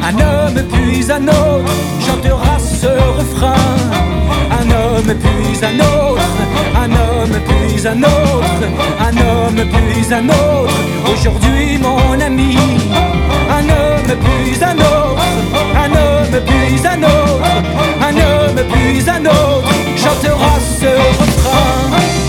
un homme puis un autre chantera ce refrain. Un homme puis un autre, un homme puis un autre, un homme puis un autre. Aujourd'hui mon ami, un homme puis un autre, un homme puis un autre, un homme puis un autre chantera ce refrain.